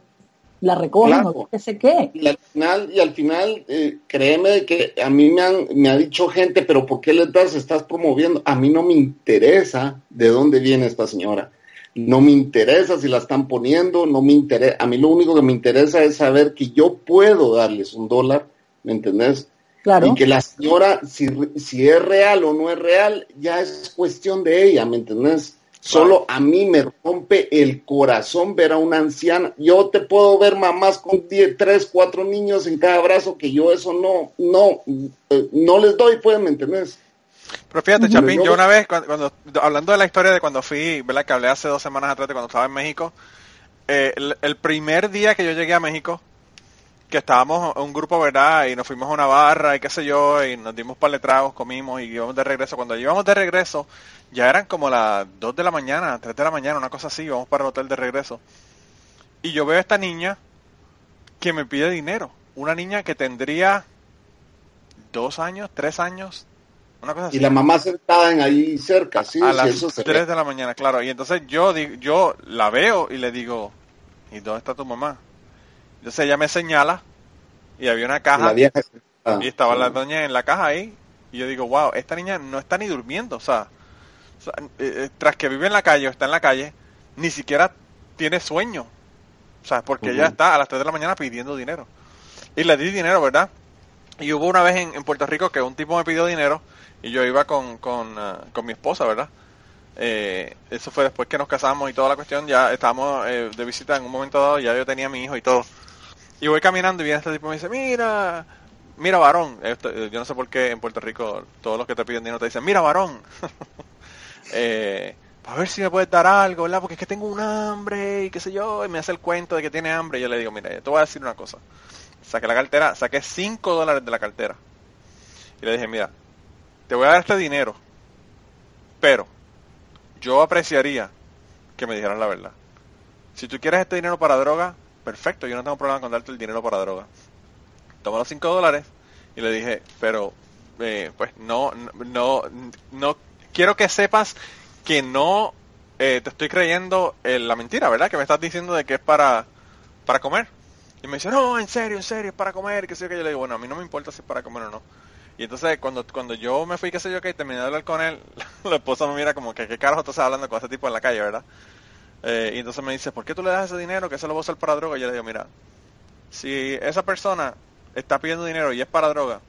la recogen, Claro. o qué sé qué. Y al final, y al final eh, créeme que a mí me, han, me ha dicho gente, pero ¿por qué les das? Estás promoviendo. A mí no me interesa de dónde viene esta señora. No me interesa si la están poniendo, no me interesa. A mí lo único que me interesa es saber que yo puedo darles un dólar, ¿me entendés? Claro. Y que la señora, si, si es real o no es real, ya es cuestión de ella, ¿me entendés? Solo a mí me rompe el corazón ver a una anciana. Yo te puedo ver mamás con 10, 3, 4 niños en cada brazo, que yo eso no, no, eh, no les doy, pues, ¿me entendés? Pero fíjate. Chapín, Yo- una vez, cuando, cuando- hablando de la historia de cuando fui, ¿verdad? Que hablé hace dos semanas atrás de cuando estaba en México, eh, el, el primer día que yo llegué a México, que estábamos un grupo, ¿verdad? Y nos fuimos a una barra y qué sé yo, y nos dimos par de tragos, comimos y íbamos de regreso. Cuando íbamos de regreso, ya eran como las 2 de la mañana, 3 de la mañana, una cosa así, íbamos para el hotel de regreso. Y yo veo a esta niña que me pide dinero. Una niña que tendría dos años, tres años, una cosa así Y la mamá sentada en ahí cerca, sí, a sí, las eso se 3 ve. de la mañana, claro. Y entonces yo yo la veo y le digo, ¿y dónde está tu mamá? Entonces ella me señala y había una caja vieja sentada. y estaba la doña en la caja ahí. Y yo digo, wow, esta niña no está ni durmiendo, o sea, eh, eh, tras que vive en la calle o está en la calle, ni siquiera tiene sueño. O sea, porque ella está a las 3 de la mañana pidiendo dinero. Y le di dinero, ¿verdad? Y hubo una vez en, en Puerto Rico que un tipo me pidió dinero y yo iba con, con, ah, con mi esposa, ¿verdad? Eh, eso fue después que nos casamos y toda la cuestión, ya estábamos eh, de visita en un momento dado, ya yo tenía a mi hijo y todo. Y voy caminando y viene este tipo y me dice, mira, mira varón. Esto, eh, yo no sé por qué en Puerto Rico todos los que te piden dinero te dicen, mira varón. eh, a ver si me puedes dar algo, ¿verdad? Porque es que tengo un hambre y qué sé yo, y me hace el cuento de que tiene hambre. Y yo le digo, mira, yo te voy a decir una cosa. Saqué la cartera, saqué 5 dólares de la cartera. Y le dije, mira, te voy a dar este dinero, pero yo apreciaría que me dijeran la verdad. Si tú quieres este dinero para droga, perfecto, yo no tengo problema con darte el dinero para droga. Toma los 5 dólares y le dije, pero eh, pues no, no, no, quiero que sepas que no eh, te estoy creyendo eh, la mentira, ¿verdad? Que me estás diciendo de que es para, para comer. Y me dice, no, en serio, en serio, es para comer, qué sé yo, que yo le digo, bueno, a mí no me importa si es para comer o no. Y entonces cuando, cuando yo me fui, qué sé yo, que terminé de hablar con él, la esposa me mira como que qué carajo estás hablando con ese tipo en la calle, ¿verdad? Eh, y entonces me dice, ¿por qué tú le das ese dinero que se lo va a usar para droga? Y yo le digo, mira, si esa persona está pidiendo dinero y es para droga,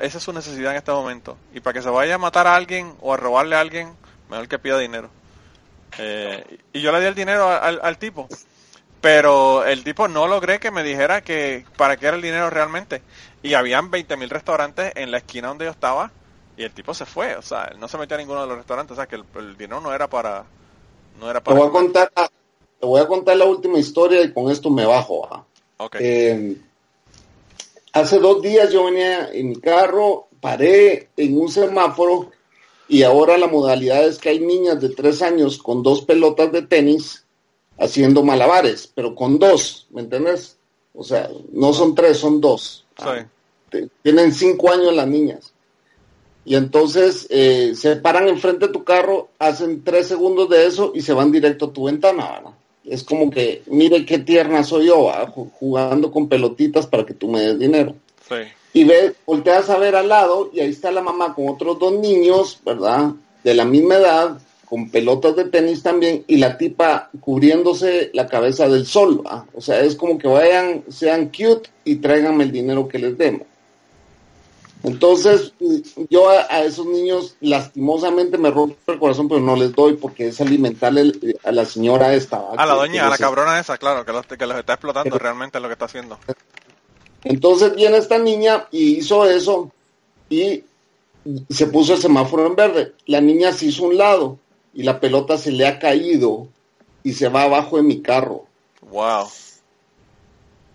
esa es su necesidad en este momento. Y para que se vaya a matar a alguien o a robarle a alguien, mejor que pida dinero. Eh, y yo le di el dinero al, al tipo. Pero el tipo no logré que me dijera que para qué era el dinero realmente. Y habían 20 mil restaurantes en la esquina donde yo estaba y el tipo se fue. O sea, él no se metió a ninguno de los restaurantes. O sea, que el, el dinero no era para... No era Te para voy, a comer. contar, te voy a contar la última historia y con esto me bajo. ¿ah? Ok. Eh, hace dos días yo venía en mi carro, paré en un semáforo y ahora la modalidad es que hay niñas de tres años con dos pelotas de tenis haciendo malabares, pero con dos, ¿me entiendes? O sea, no son tres, son dos. Sí. Te- Tienen cinco años las niñas. Y entonces eh, se paran enfrente de tu carro, hacen tres segundos de eso y se van directo a tu ventana, ¿verdad? Es como que, mire qué tierna soy yo, ¿verdad? Ju- jugando con pelotitas para que tú me des dinero. Sí. Y ves, volteas a ver al lado y ahí está la mamá con otros dos niños, ¿verdad? De la misma edad, con pelotas de tenis también, y la tipa cubriéndose la cabeza del sol, ¿verdad? O sea, es como que vayan, sean cute y tráiganme el dinero que les demos. Entonces, yo a, a esos niños lastimosamente me rompe el corazón, pero no les doy porque es alimentarle a la señora esta. A la doña, a la cabrona esa, claro, que los, que los está explotando realmente es lo que está haciendo. Entonces viene esta niña y hizo eso y se puso el semáforo en verde. La niña se hizo un lado y la pelota se le ha caído y se va abajo de mi carro. Wow.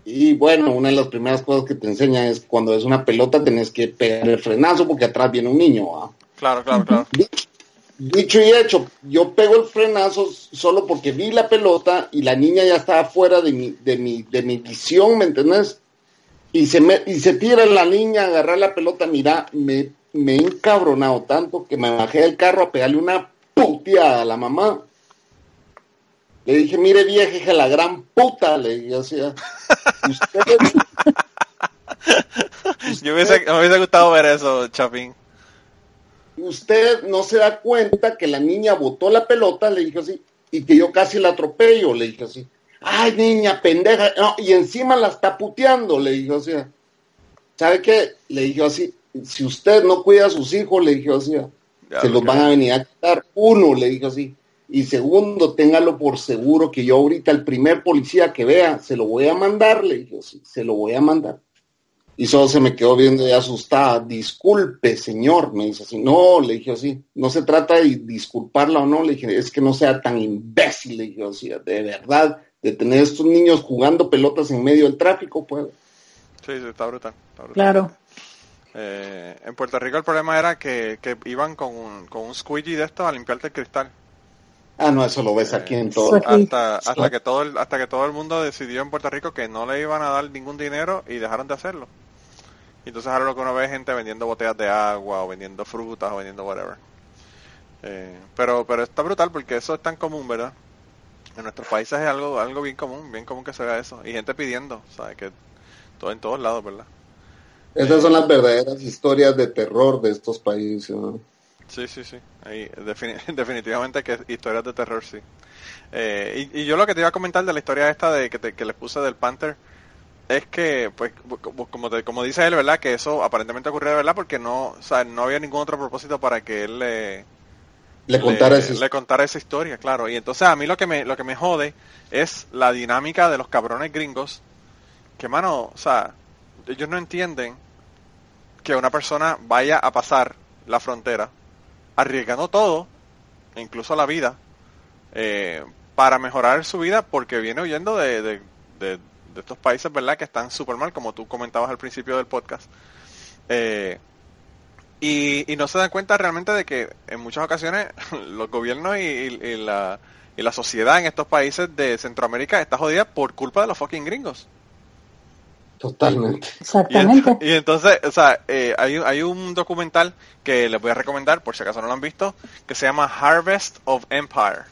Y bueno, una de las primeras cosas que te enseña es cuando es una pelota tenés que pegar el frenazo porque atrás viene un niño. ¿va? Claro, claro, claro. Dicho y hecho, yo pego el frenazo solo porque vi la pelota y la niña ya estaba fuera de mi, de mi, de mi visión, ¿me entendés? Y se, me, y se tira la niña a agarrar la pelota, mira, me, me he encabronado tanto que me bajé del carro a pegarle una puteada a la mamá. Le dije, mire vieja, hija, la gran puta, le dije, o sea, usted, Yo hubiese, me hubiese gustado ver eso, Chapín. usted no se da cuenta que la niña botó la pelota, le dije así, y que yo casi la atropello, le dije así. Ay, niña, pendeja, no, y encima la está puteando, le dije así. ¿Sabe qué? Le dije así, si usted no cuida a sus hijos, le dije así, Ya se lo los van a venir a quitar. Uno, le dije así. Y segundo, téngalo por seguro que yo ahorita el primer policía que vea, se lo voy a mandar, le dije así, se lo voy a mandar. Y solo se me quedó viendo ya asustada. Disculpe, señor, me dice así. No, le dije así. No se trata de disculparla o no. Le dije, es que no sea tan imbécil, le dije así. De verdad, de tener estos niños jugando pelotas en medio del tráfico, pues. Sí, sí, está brutal. está brutal. Claro. Eh, en Puerto Rico el problema era que, que iban con un, con un squeegee de estos a limpiarte el cristal. Ah, no, eso lo ves aquí en todo. Hasta, hasta que todo el, hasta que todo el mundo decidió en Puerto Rico que no le iban a dar ningún dinero y dejaron de hacerlo. Y entonces ahora lo que uno ve es gente vendiendo botellas de agua o vendiendo frutas o vendiendo whatever. Eh, pero, pero está brutal porque eso es tan común, ¿verdad? En nuestros países es algo, algo bien común, bien común que se vea eso. Y gente pidiendo, ¿sabes? Que todo en todos lados, ¿verdad? Esas son las verdaderas historias de terror de estos países. ¿no? Sí, sí, sí. Ahí, defini- definitivamente que historias de terror, sí. Eh, y, y yo lo que te iba a comentar de la historia esta de que, te- que les puse del Panther es que, pues, como, te- como dice él, ¿verdad? Que eso aparentemente ocurrió de verdad porque no, o sea, no había ningún otro propósito para que él le, Le contara ese- le contara esa historia, claro. Y entonces a mí lo que me, lo que me jode es la dinámica de los cabrones gringos que, mano, o sea, ellos no entienden que una persona vaya a pasar la frontera arriesgando todo, incluso la vida, eh, para mejorar su vida porque viene huyendo de, de, de- estos países, ¿verdad? Que están súper mal, como tú comentabas al principio del podcast. Eh, y, y no se dan cuenta realmente de que en muchas ocasiones los gobiernos y, y- la, y la sociedad en estos países de Centroamérica está jodida por culpa de los fucking gringos. Totalmente. Y, Exactamente. ent- y entonces, o sea, eh, hay, un- hay un documental que les voy a recomendar, por si acaso no lo han visto, que se llama Harvest of Empire,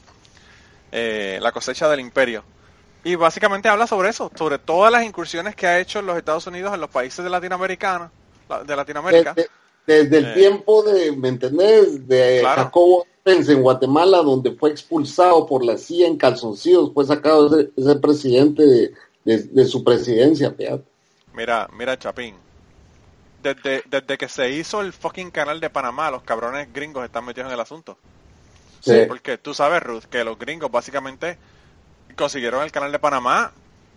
eh, la cosecha del imperio. Y básicamente habla sobre eso, sobre todas las incursiones que ha hecho los Estados Unidos en los países de Latinoamérica, de Latinoamérica. Desde, desde el Eh. tiempo de, ¿me entendés? De Claro. Jacobo en Guatemala, donde fue expulsado por la CIA en calzoncillos, fue sacado ese, ese presidente de, de- de su presidencia, fíjate. Mira, mira, Chapín. Desde, desde que se hizo el fucking canal de Panamá, los cabrones gringos están metidos en el asunto. Sí. Porque tú sabes, Ruth, que los gringos básicamente consiguieron el canal de Panamá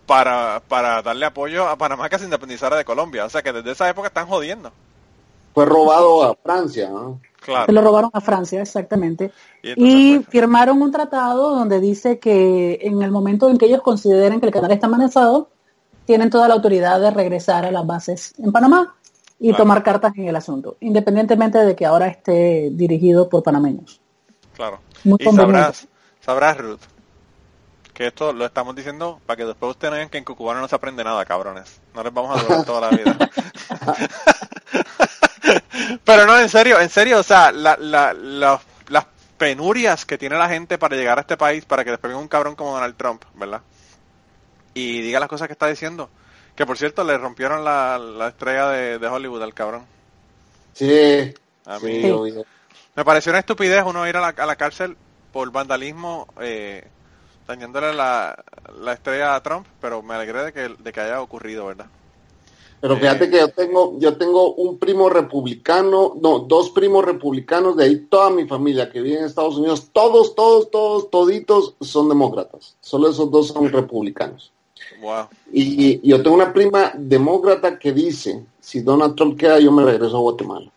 para, para darle apoyo a Panamá que se independizara de Colombia. O sea que desde esa época están jodiendo. Fue robado a Francia, ¿no? Se Claro. lo robaron a Francia, exactamente. Y pues, firmaron un tratado donde dice que en el momento en que ellos consideren que el canal está amenazado, tienen toda la autoridad de regresar a las bases en Panamá y Claro. tomar cartas en el asunto, independientemente de que ahora esté dirigido por panameños. claro. Muy Y sabrás, sabrás, Ruth, que esto lo estamos diciendo para que después ustedes vean que en Cucubano no se aprende nada, cabrones. No les vamos a durar toda la vida. Pero no, en serio, en serio, o sea, la, la, la- las penurias que tiene la gente para llegar a este país, para que después venga un cabrón como Donald Trump, ¿verdad? Y diga las cosas que está diciendo. Que por cierto, le rompieron la, la estrella de, de Hollywood al cabrón. Sí. A mí me pareció una estupidez uno ir a la, a la cárcel por vandalismo eh, dañándole la, la estrella a Trump, pero me alegré de que, de que haya ocurrido, ¿verdad? Pero Eh. fíjate que yo tengo, yo tengo un primo republicano, no, dos primos republicanos, de ahí toda mi familia que vive en Estados Unidos, todos, todos, todos, toditos son demócratas. Solo esos dos son republicanos. Wow. Y, y yo tengo una prima demócrata que dice, si Donald Trump queda, yo me regreso a Guatemala.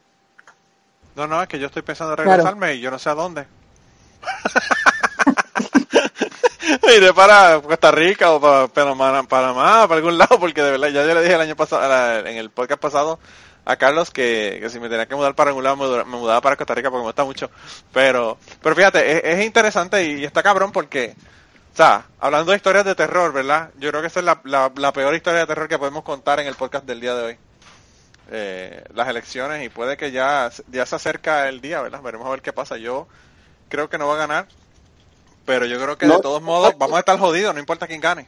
No, no, es que yo estoy pensando en Claro. regresarme y yo no sé a dónde. iré para Costa Rica o para Panamá, Panamá, para algún lado, porque de verdad, ya yo le dije el año pasado, en el podcast pasado a Carlos que, que si me tenía que mudar para algún lado me, mudaba para Costa Rica porque me gusta mucho. Pero, pero fíjate, es, es interesante y, y está cabrón porque, o sea, hablando de historias de terror, ¿verdad? Yo creo que esa es la, la, la peor historia de terror que podemos contar en el podcast del día de hoy. Eh, las elecciones y puede que ya, ya se acerca el día, ¿verdad? Veremos a ver qué pasa. Yo creo que no va a ganar, pero yo creo que No, de todos modos vamos a estar jodidos, no importa quién gane.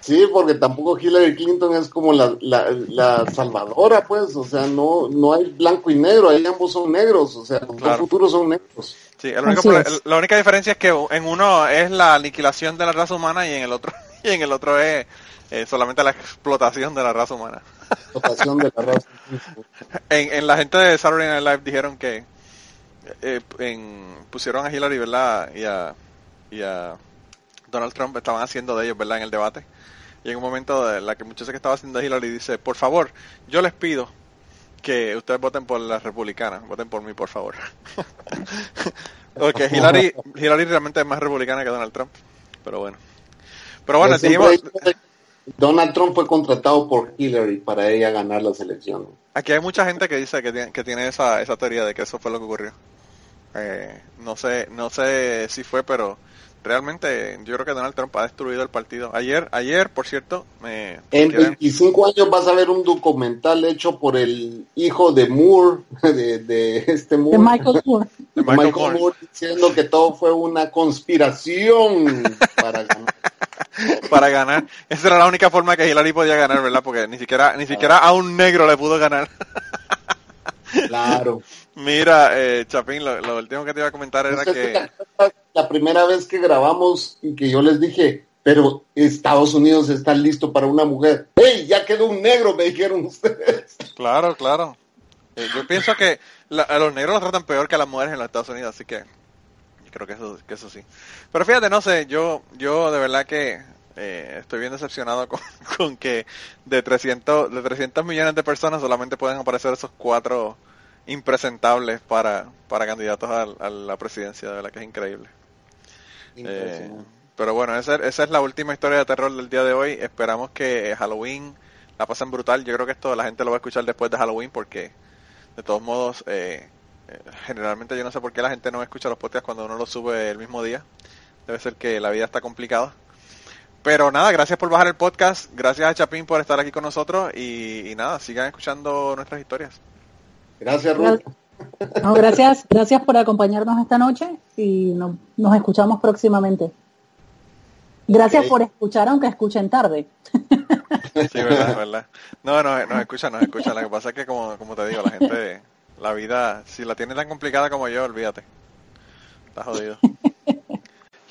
Sí, porque tampoco Hillary Clinton es como la, la, la salvadora, pues, o sea, no, no hay blanco y negro, ahí ambos son negros, o sea, los Claro. dos futuros son negros. Sí, es. el- la única diferencia es que en uno es la aniquilación de la raza humana y en el otro y en el otro es eh, solamente la explotación de la raza humana. Votación de la raza. En, en la gente de Saturday Night Live dijeron que eh, en- pusieron a Hillary, ¿verdad? Y a, y a Donald Trump estaban haciendo de ellos, ¿verdad? En el debate. Y en un momento de la que muchacha que estaba haciendo de Hillary dice, por favor, yo les pido que ustedes voten por la republicana, voten por mí, por favor. Porque Hillary, Hillary realmente es más republicana que Donald Trump. Pero bueno. Pero bueno, dijimos, Donald Trump fue contratado por Hillary para ella ganar las elecciones. Aquí hay mucha gente que dice que tiene, que tiene esa, esa teoría de que eso fue lo que ocurrió. Eh, no sé, no sé si fue, pero realmente yo creo que Donald Trump ha destruido el partido. Ayer, ayer, por cierto, me En quieren- 25 años vas a ver un documental hecho por el hijo de Moore, de, de este Moore, De Michael Moore. de Michael, Michael Moore. Moore, diciendo que todo fue una conspiración para ganar. para ganar. Esa era la única forma que Hillary podía ganar, ¿verdad? Porque ni siquiera, ni siquiera a un negro le pudo ganar. Claro. Mira, eh, Chapín, lo, lo último que te iba a comentar era ¿Usted se que la primera vez que grabamos y que yo les dije, pero Estados Unidos está listo para una mujer. ¡Hey! Ya quedó un negro, me dijeron ustedes. Claro, claro. Eh, yo pienso que la- a los negros los tratan peor que a las mujeres en los Estados Unidos, así que yo creo que eso, que eso sí. Pero fíjate, no sé, yo, yo de verdad que eh, estoy bien decepcionado con, con que de 300, de 300 millones de personas solamente pueden aparecer esos cuatro impresentables para, para candidatos a, a la presidencia, de verdad que es increíble. Eh, pero bueno, esa, esa es la última historia de terror del día de hoy. Esperamos que Halloween la pasen brutal. Yo creo que esto la gente lo va a escuchar después de Halloween porque de todos modos, eh, eh, generalmente yo no sé por qué la gente no escucha los podcasts cuando uno los sube el mismo día. Debe ser que la vida está complicada. Pero nada, gracias por bajar el podcast. Gracias a Chapín por estar aquí con nosotros. Y, y nada, sigan escuchando nuestras historias. Gracias, Ruth. No, gracias, gracias por acompañarnos esta noche y no- nos escuchamos próximamente. Gracias por escuchar, aunque escuchen tarde. Sí, verdad, verdad. No, no, nos escucha, nos escucha. Lo que pasa es que, como, como te digo, la gente, la vida, si la tiene tan complicada como yo, olvídate. Está jodido.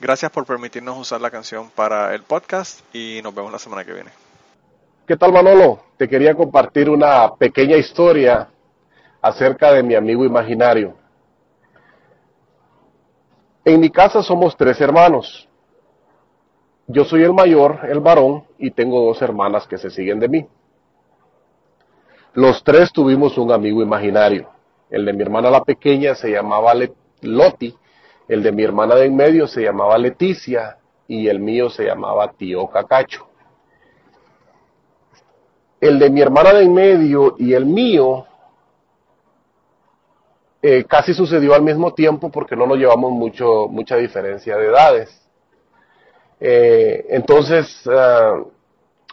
Gracias por permitirnos usar la canción para el podcast y nos vemos la semana que viene. ¿Qué tal Manolo? Te quería compartir una pequeña historia acerca de mi amigo imaginario. En mi casa somos tres hermanos. Yo soy el mayor, el varón, y tengo dos hermanas que se siguen de mí. Los tres tuvimos un amigo imaginario. El de mi hermana la pequeña se llamaba Loti, el de mi hermana de en medio se llamaba Leticia y el mío se llamaba Tío Cacacho. El de mi hermana de en medio y el mío eh, casi sucedió al mismo tiempo porque no nos llevamos mucho, mucha diferencia de edades. Eh, entonces, ah,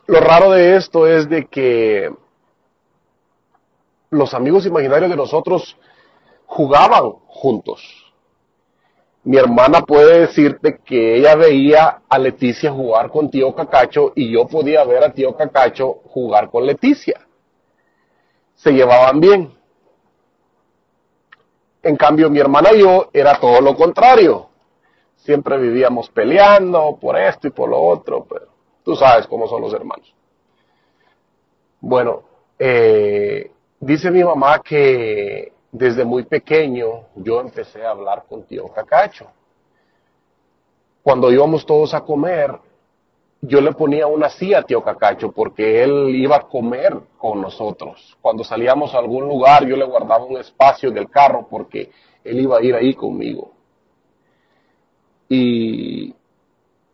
lo raro de esto es de que los amigos imaginarios de nosotros jugaban juntos. Mi hermana puede decirte que ella veía a Leticia jugar con tío Cacacho y yo podía ver a tío Cacacho jugar con Leticia. Se llevaban bien. En cambio, mi hermana y yo era todo lo contrario. Siempre vivíamos peleando por esto y por lo otro, pero tú sabes cómo son los hermanos. Bueno, eh, dice mi mamá que desde muy pequeño yo empecé a hablar con tío Cacacho. Cuando íbamos todos a comer, yo le ponía una silla a tío Cacacho porque él iba a comer con nosotros. Cuando salíamos a algún lugar, yo le guardaba un espacio del carro porque él iba a ir ahí conmigo. Y,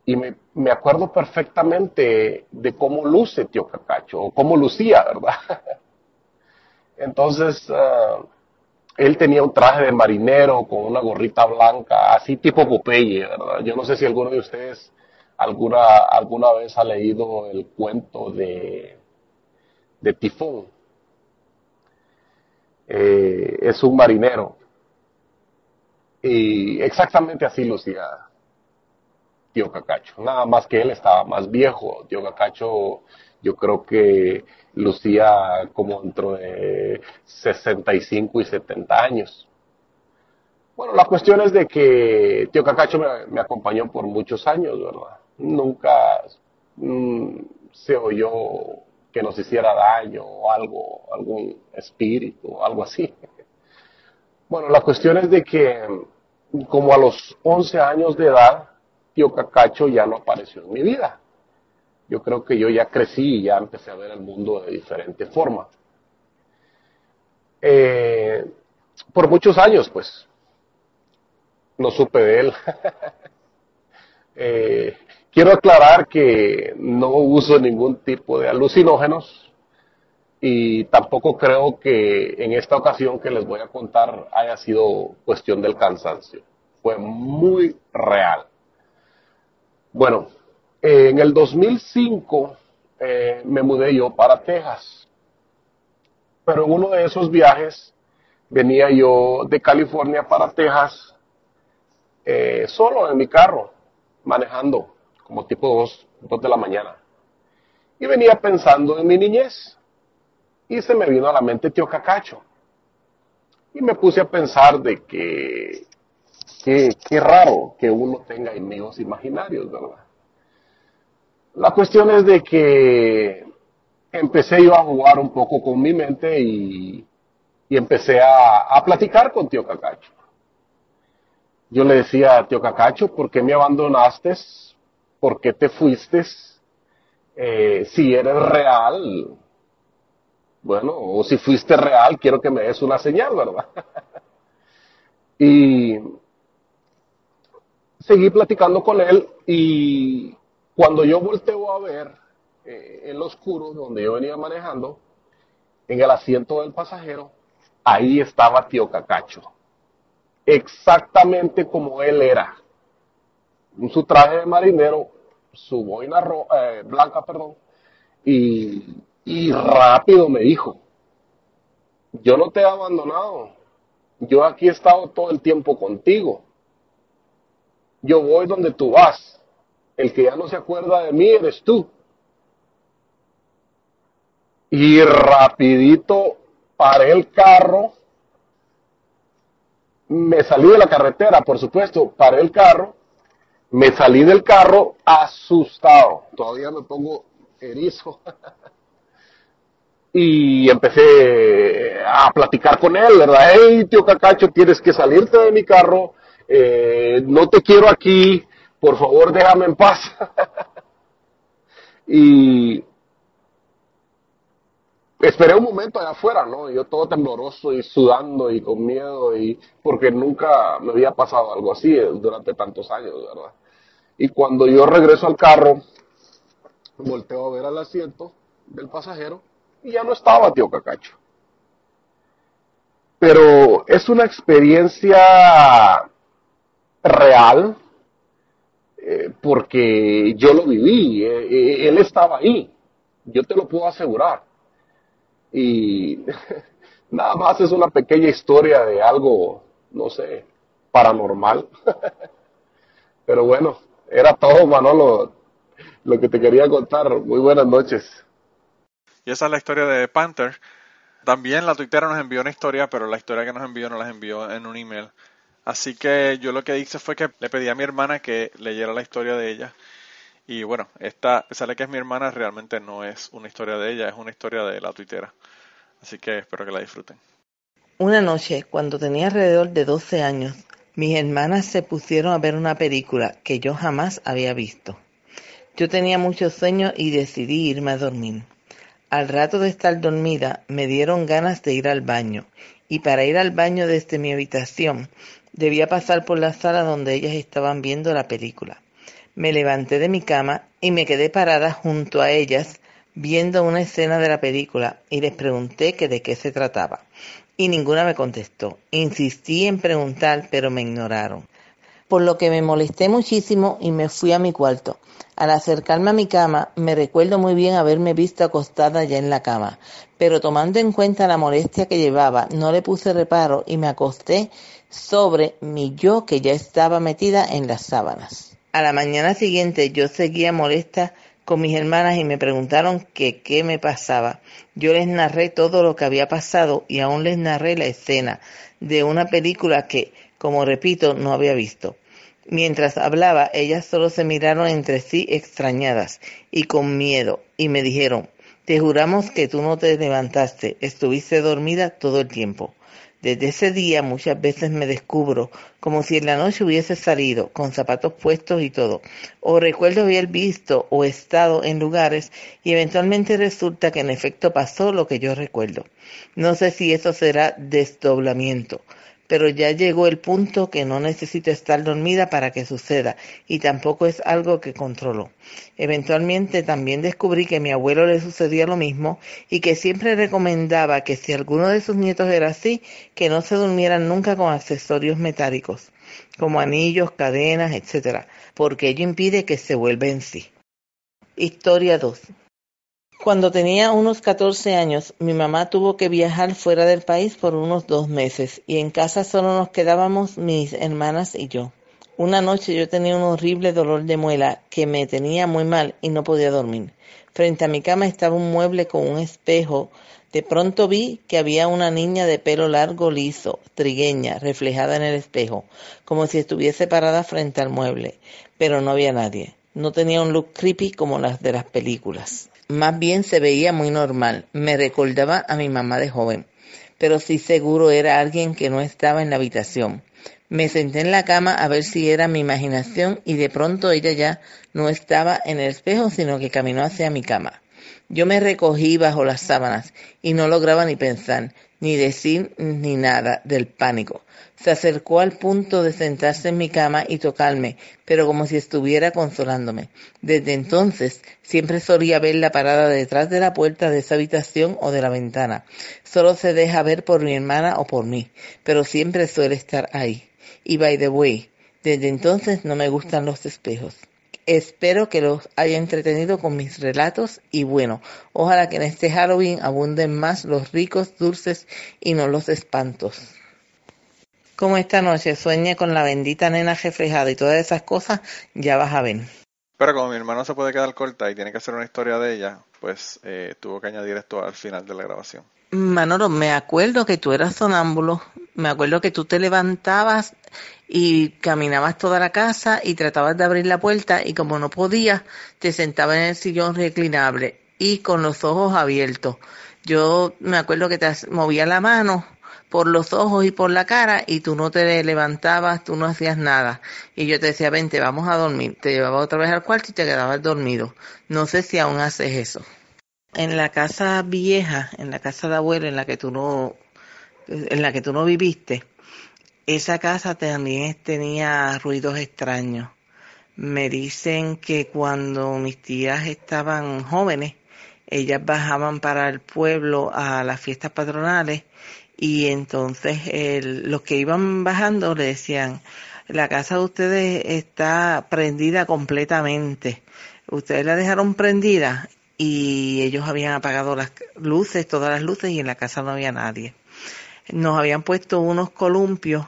y me, me acuerdo perfectamente de cómo luce tío Cacacho, o cómo lucía, ¿verdad? Entonces, ah, él tenía un traje de marinero con una gorrita blanca, así tipo Popeye, ¿verdad? Yo no sé si alguno de ustedes alguna, alguna vez ha leído el cuento de, de Tifón. Eh, es un marinero. Y exactamente así lucía Tío Cacacho. Nada más que él estaba más viejo. Tío Cacacho yo creo que lucía como dentro de 65 y 70 años. Bueno, la cuestión es de que Tío Cacacho me, acompañó por muchos años, ¿verdad? Nunca mm, se oyó que nos hiciera daño o algo, algún espíritu o algo así. Bueno, la cuestión es de que como a los 11 años de edad, Tío Cacacho ya no apareció en mi vida yo creo que yo ya crecí y ya empecé a ver el mundo de diferente forma. Eh, por muchos años, pues, no supe de él. Eh, quiero aclarar que no uso ningún tipo de alucinógenos y tampoco creo que en esta ocasión que les voy a contar haya sido cuestión del cansancio. Fue muy real. Bueno, en el 2005 eh, me mudé yo para Texas. Pero en uno de esos viajes venía yo de California para Texas eh, solo en mi carro, manejando como tipo 2, de la mañana. Y venía pensando en mi niñez. Y se me vino a la mente Tío Cacacho. Y me puse a pensar de que qué raro que uno tenga amigos imaginarios, ¿verdad? La cuestión es de que empecé yo a jugar un poco con mi mente y, empecé a, platicar con tío Cacacho. Yo le decía a tío Cacacho, ¿por qué me abandonaste? ¿Por qué te fuiste? Eh, si eres real, bueno, o si fuiste real, quiero que me des una señal, ¿verdad? y seguí platicando con él y cuando yo volteo a ver eh, en lo oscuro donde yo venía manejando, en el asiento del pasajero, ahí estaba tío Cacacho. Exactamente como él era. En su traje de marinero, su boina eh, blanca, perdón, y, y rápido me dijo, yo no te he abandonado, yo aquí he estado todo el tiempo contigo. Yo voy donde tú vas el que ya no se acuerda de mí eres tú. Y rapidito paré el carro, me salí de la carretera, por supuesto, paré el carro, me salí del carro asustado, todavía me pongo erizo. y empecé a platicar con él, ¿verdad? Hey, tío Cacacho, tienes que salirte de mi carro, eh, no te quiero aquí, por favor déjame en paz. y esperé un momento allá afuera, ¿no? Yo todo tembloroso y sudando y con miedo y porque nunca me había pasado algo así durante tantos años, ¿verdad? Y cuando yo regreso al carro, volteo a ver al asiento del pasajero y ya no estaba tío Cacacho. Pero es una experiencia real, eh, porque yo lo viví, eh, eh, él estaba ahí, yo te lo puedo asegurar. Y nada más es una pequeña historia de algo, no sé, paranormal. Pero bueno, era todo, Manolo, lo que te quería contar. Muy buenas noches. Y esa es la historia de Panther. También la tuitera nos envió una historia, pero la historia que nos envió nos la envió en un email. Así que yo lo que hice fue que le pedí a mi hermana que leyera la historia de ella. Y bueno, esta, sale que es mi hermana, realmente no es una historia de ella, es una historia de la tuitera. Así que espero que la disfruten. Una noche, cuando tenía alrededor de 12 años, mis hermanas se pusieron a ver una película que yo jamás había visto. Yo tenía muchos sueños y decidí irme a dormir. Al rato de estar dormida me dieron ganas de ir al baño y para ir al baño desde mi habitación debía pasar por la sala donde ellas estaban viendo la película. Me levanté de mi cama y me quedé parada junto a ellas viendo una escena de la película y les pregunté que de qué se trataba. Y ninguna me contestó. Insistí en preguntar, pero me ignoraron. Por lo que me molesté muchísimo y me fui a mi cuarto. Al acercarme a mi cama, me recuerdo muy bien haberme visto acostada ya en la cama, pero tomando en cuenta la molestia que llevaba, no le puse reparo y me acosté sobre mi yo que ya estaba metida en las sábanas. A la mañana siguiente yo seguía molesta con mis hermanas y me preguntaron que qué me pasaba. Yo les narré todo lo que había pasado y aún les narré la escena de una película que, como repito, no había visto. Mientras hablaba, ellas solo se miraron entre sí extrañadas y con miedo y me dijeron, te juramos que tú no te levantaste, estuviste dormida todo el tiempo. Desde ese día muchas veces me descubro como si en la noche hubiese salido con zapatos puestos y todo. O recuerdo haber visto o estado en lugares y eventualmente resulta que en efecto pasó lo que yo recuerdo. No sé si eso será desdoblamiento pero ya llegó el punto que no necesito estar dormida para que suceda y tampoco es algo que controlo. Eventualmente también descubrí que a mi abuelo le sucedía lo mismo y que siempre recomendaba que si alguno de sus nietos era así, que no se durmieran nunca con accesorios metálicos, como anillos, cadenas, etc., porque ello impide que se vuelva en sí. Historia 2. Cuando tenía unos 14 años, mi mamá tuvo que viajar fuera del país por unos dos meses y en casa solo nos quedábamos mis hermanas y yo. Una noche yo tenía un horrible dolor de muela que me tenía muy mal y no podía dormir. Frente a mi cama estaba un mueble con un espejo. De pronto vi que había una niña de pelo largo liso, trigueña, reflejada en el espejo, como si estuviese parada frente al mueble, pero no había nadie. No tenía un look creepy como las de las películas. Más bien se veía muy normal. Me recordaba a mi mamá de joven, pero sí seguro era alguien que no estaba en la habitación. Me senté en la cama a ver si era mi imaginación y de pronto ella ya no estaba en el espejo, sino que caminó hacia mi cama. Yo me recogí bajo las sábanas y no lograba ni pensar, ni decir ni nada del pánico. Se acercó al punto de sentarse en mi cama y tocarme, pero como si estuviera consolándome. Desde entonces siempre solía verla parada detrás de la puerta de esa habitación o de la ventana. Solo se deja ver por mi hermana o por mí, pero siempre suele estar ahí. Y by the way, desde entonces no me gustan los espejos. Espero que los haya entretenido con mis relatos y bueno, ojalá que en este Halloween abunden más los ricos dulces y no los espantos como esta noche sueñe con la bendita nena reflejada y todas esas cosas, ya vas a ver. Pero como mi hermano se puede quedar corta y tiene que hacer una historia de ella, pues eh, tuvo que añadir esto al final de la grabación. Manolo, me acuerdo que tú eras sonámbulo, me acuerdo que tú te levantabas y caminabas toda la casa y tratabas de abrir la puerta y como no podías, te sentabas en el sillón reclinable y con los ojos abiertos. Yo me acuerdo que te movía la mano por los ojos y por la cara y tú no te levantabas, tú no hacías nada. Y yo te decía, vente, vamos a dormir. Te llevaba otra vez al cuarto y te quedabas dormido. No sé si aún haces eso. En la casa vieja, en la casa de abuelo en la que tú no, en la que tú no viviste, esa casa también tenía ruidos extraños. Me dicen que cuando mis tías estaban jóvenes, ellas bajaban para el pueblo a las fiestas patronales y entonces los que iban bajando le decían, la casa de ustedes está prendida completamente. Ustedes la dejaron prendida y ellos habían apagado las luces, todas las luces y en la casa no había nadie. Nos habían puesto unos columpios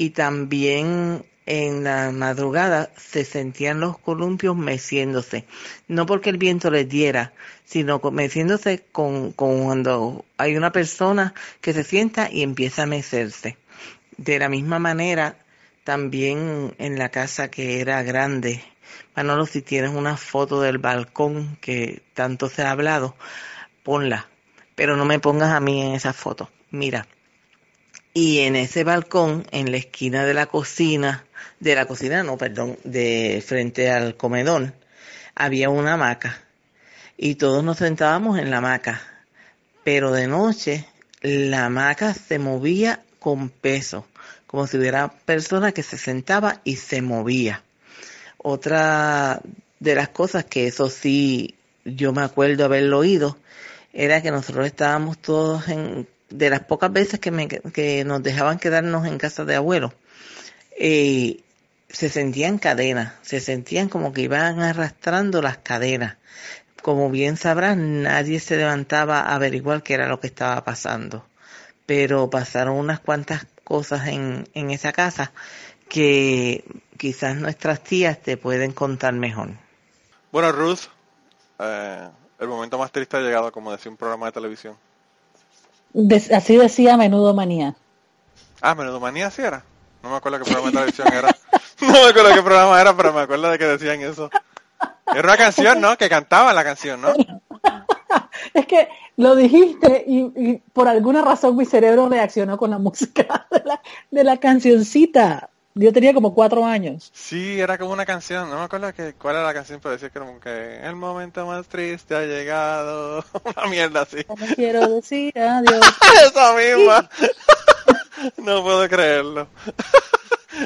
y también en la madrugada se sentían los columpios meciéndose, no porque el viento les diera, sino meciéndose con, con cuando hay una persona que se sienta y empieza a mecerse. De la misma manera, también en la casa que era grande, Manolo, si tienes una foto del balcón que tanto se ha hablado, ponla, pero no me pongas a mí en esa foto. Mira, y en ese balcón, en la esquina de la cocina, de la cocina, no, perdón, de frente al comedor, había una hamaca. Y todos nos sentábamos en la hamaca. Pero de noche, la hamaca se movía con peso, como si hubiera persona que se sentaba y se movía. Otra de las cosas que eso sí yo me acuerdo haberlo oído era que nosotros estábamos todos en de las pocas veces que, me, que nos dejaban quedarnos en casa de abuelo eh, se sentían cadenas se sentían como que iban arrastrando las cadenas como bien sabrás nadie se levantaba a averiguar qué era lo que estaba pasando pero pasaron unas cuantas cosas en, en esa casa que quizás nuestras tías te pueden contar mejor. Bueno, Ruth, eh, el momento más triste ha llegado, como decía un programa de televisión. De- así decía Menudo Manía. Ah, Menudo Manía sí era. No me acuerdo qué programa de televisión era. No me acuerdo qué programa era, pero me acuerdo de que decían eso. Era una canción, ¿no? Que cantaba la canción, ¿no? Es que lo dijiste y, y por alguna razón mi cerebro reaccionó con la música de la, de la cancioncita. Yo tenía como cuatro años. Sí, era como una canción. No me acuerdo que, cuál era la canción, pero decía que era como que el momento más triste ha llegado. Una mierda así. No me quiero decir adiós. Esa misma. No puedo creerlo.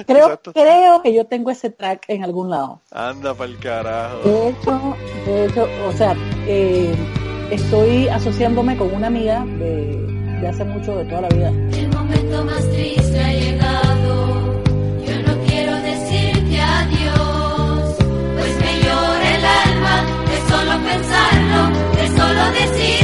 Creo, Exacto. creo que yo tengo ese track en algún lado. Anda pa'l carajo. De hecho, de hecho, o sea, eh, estoy asociándome con una amiga de, de hace mucho, de toda la vida. El momento más triste pensarlo, es solo decir.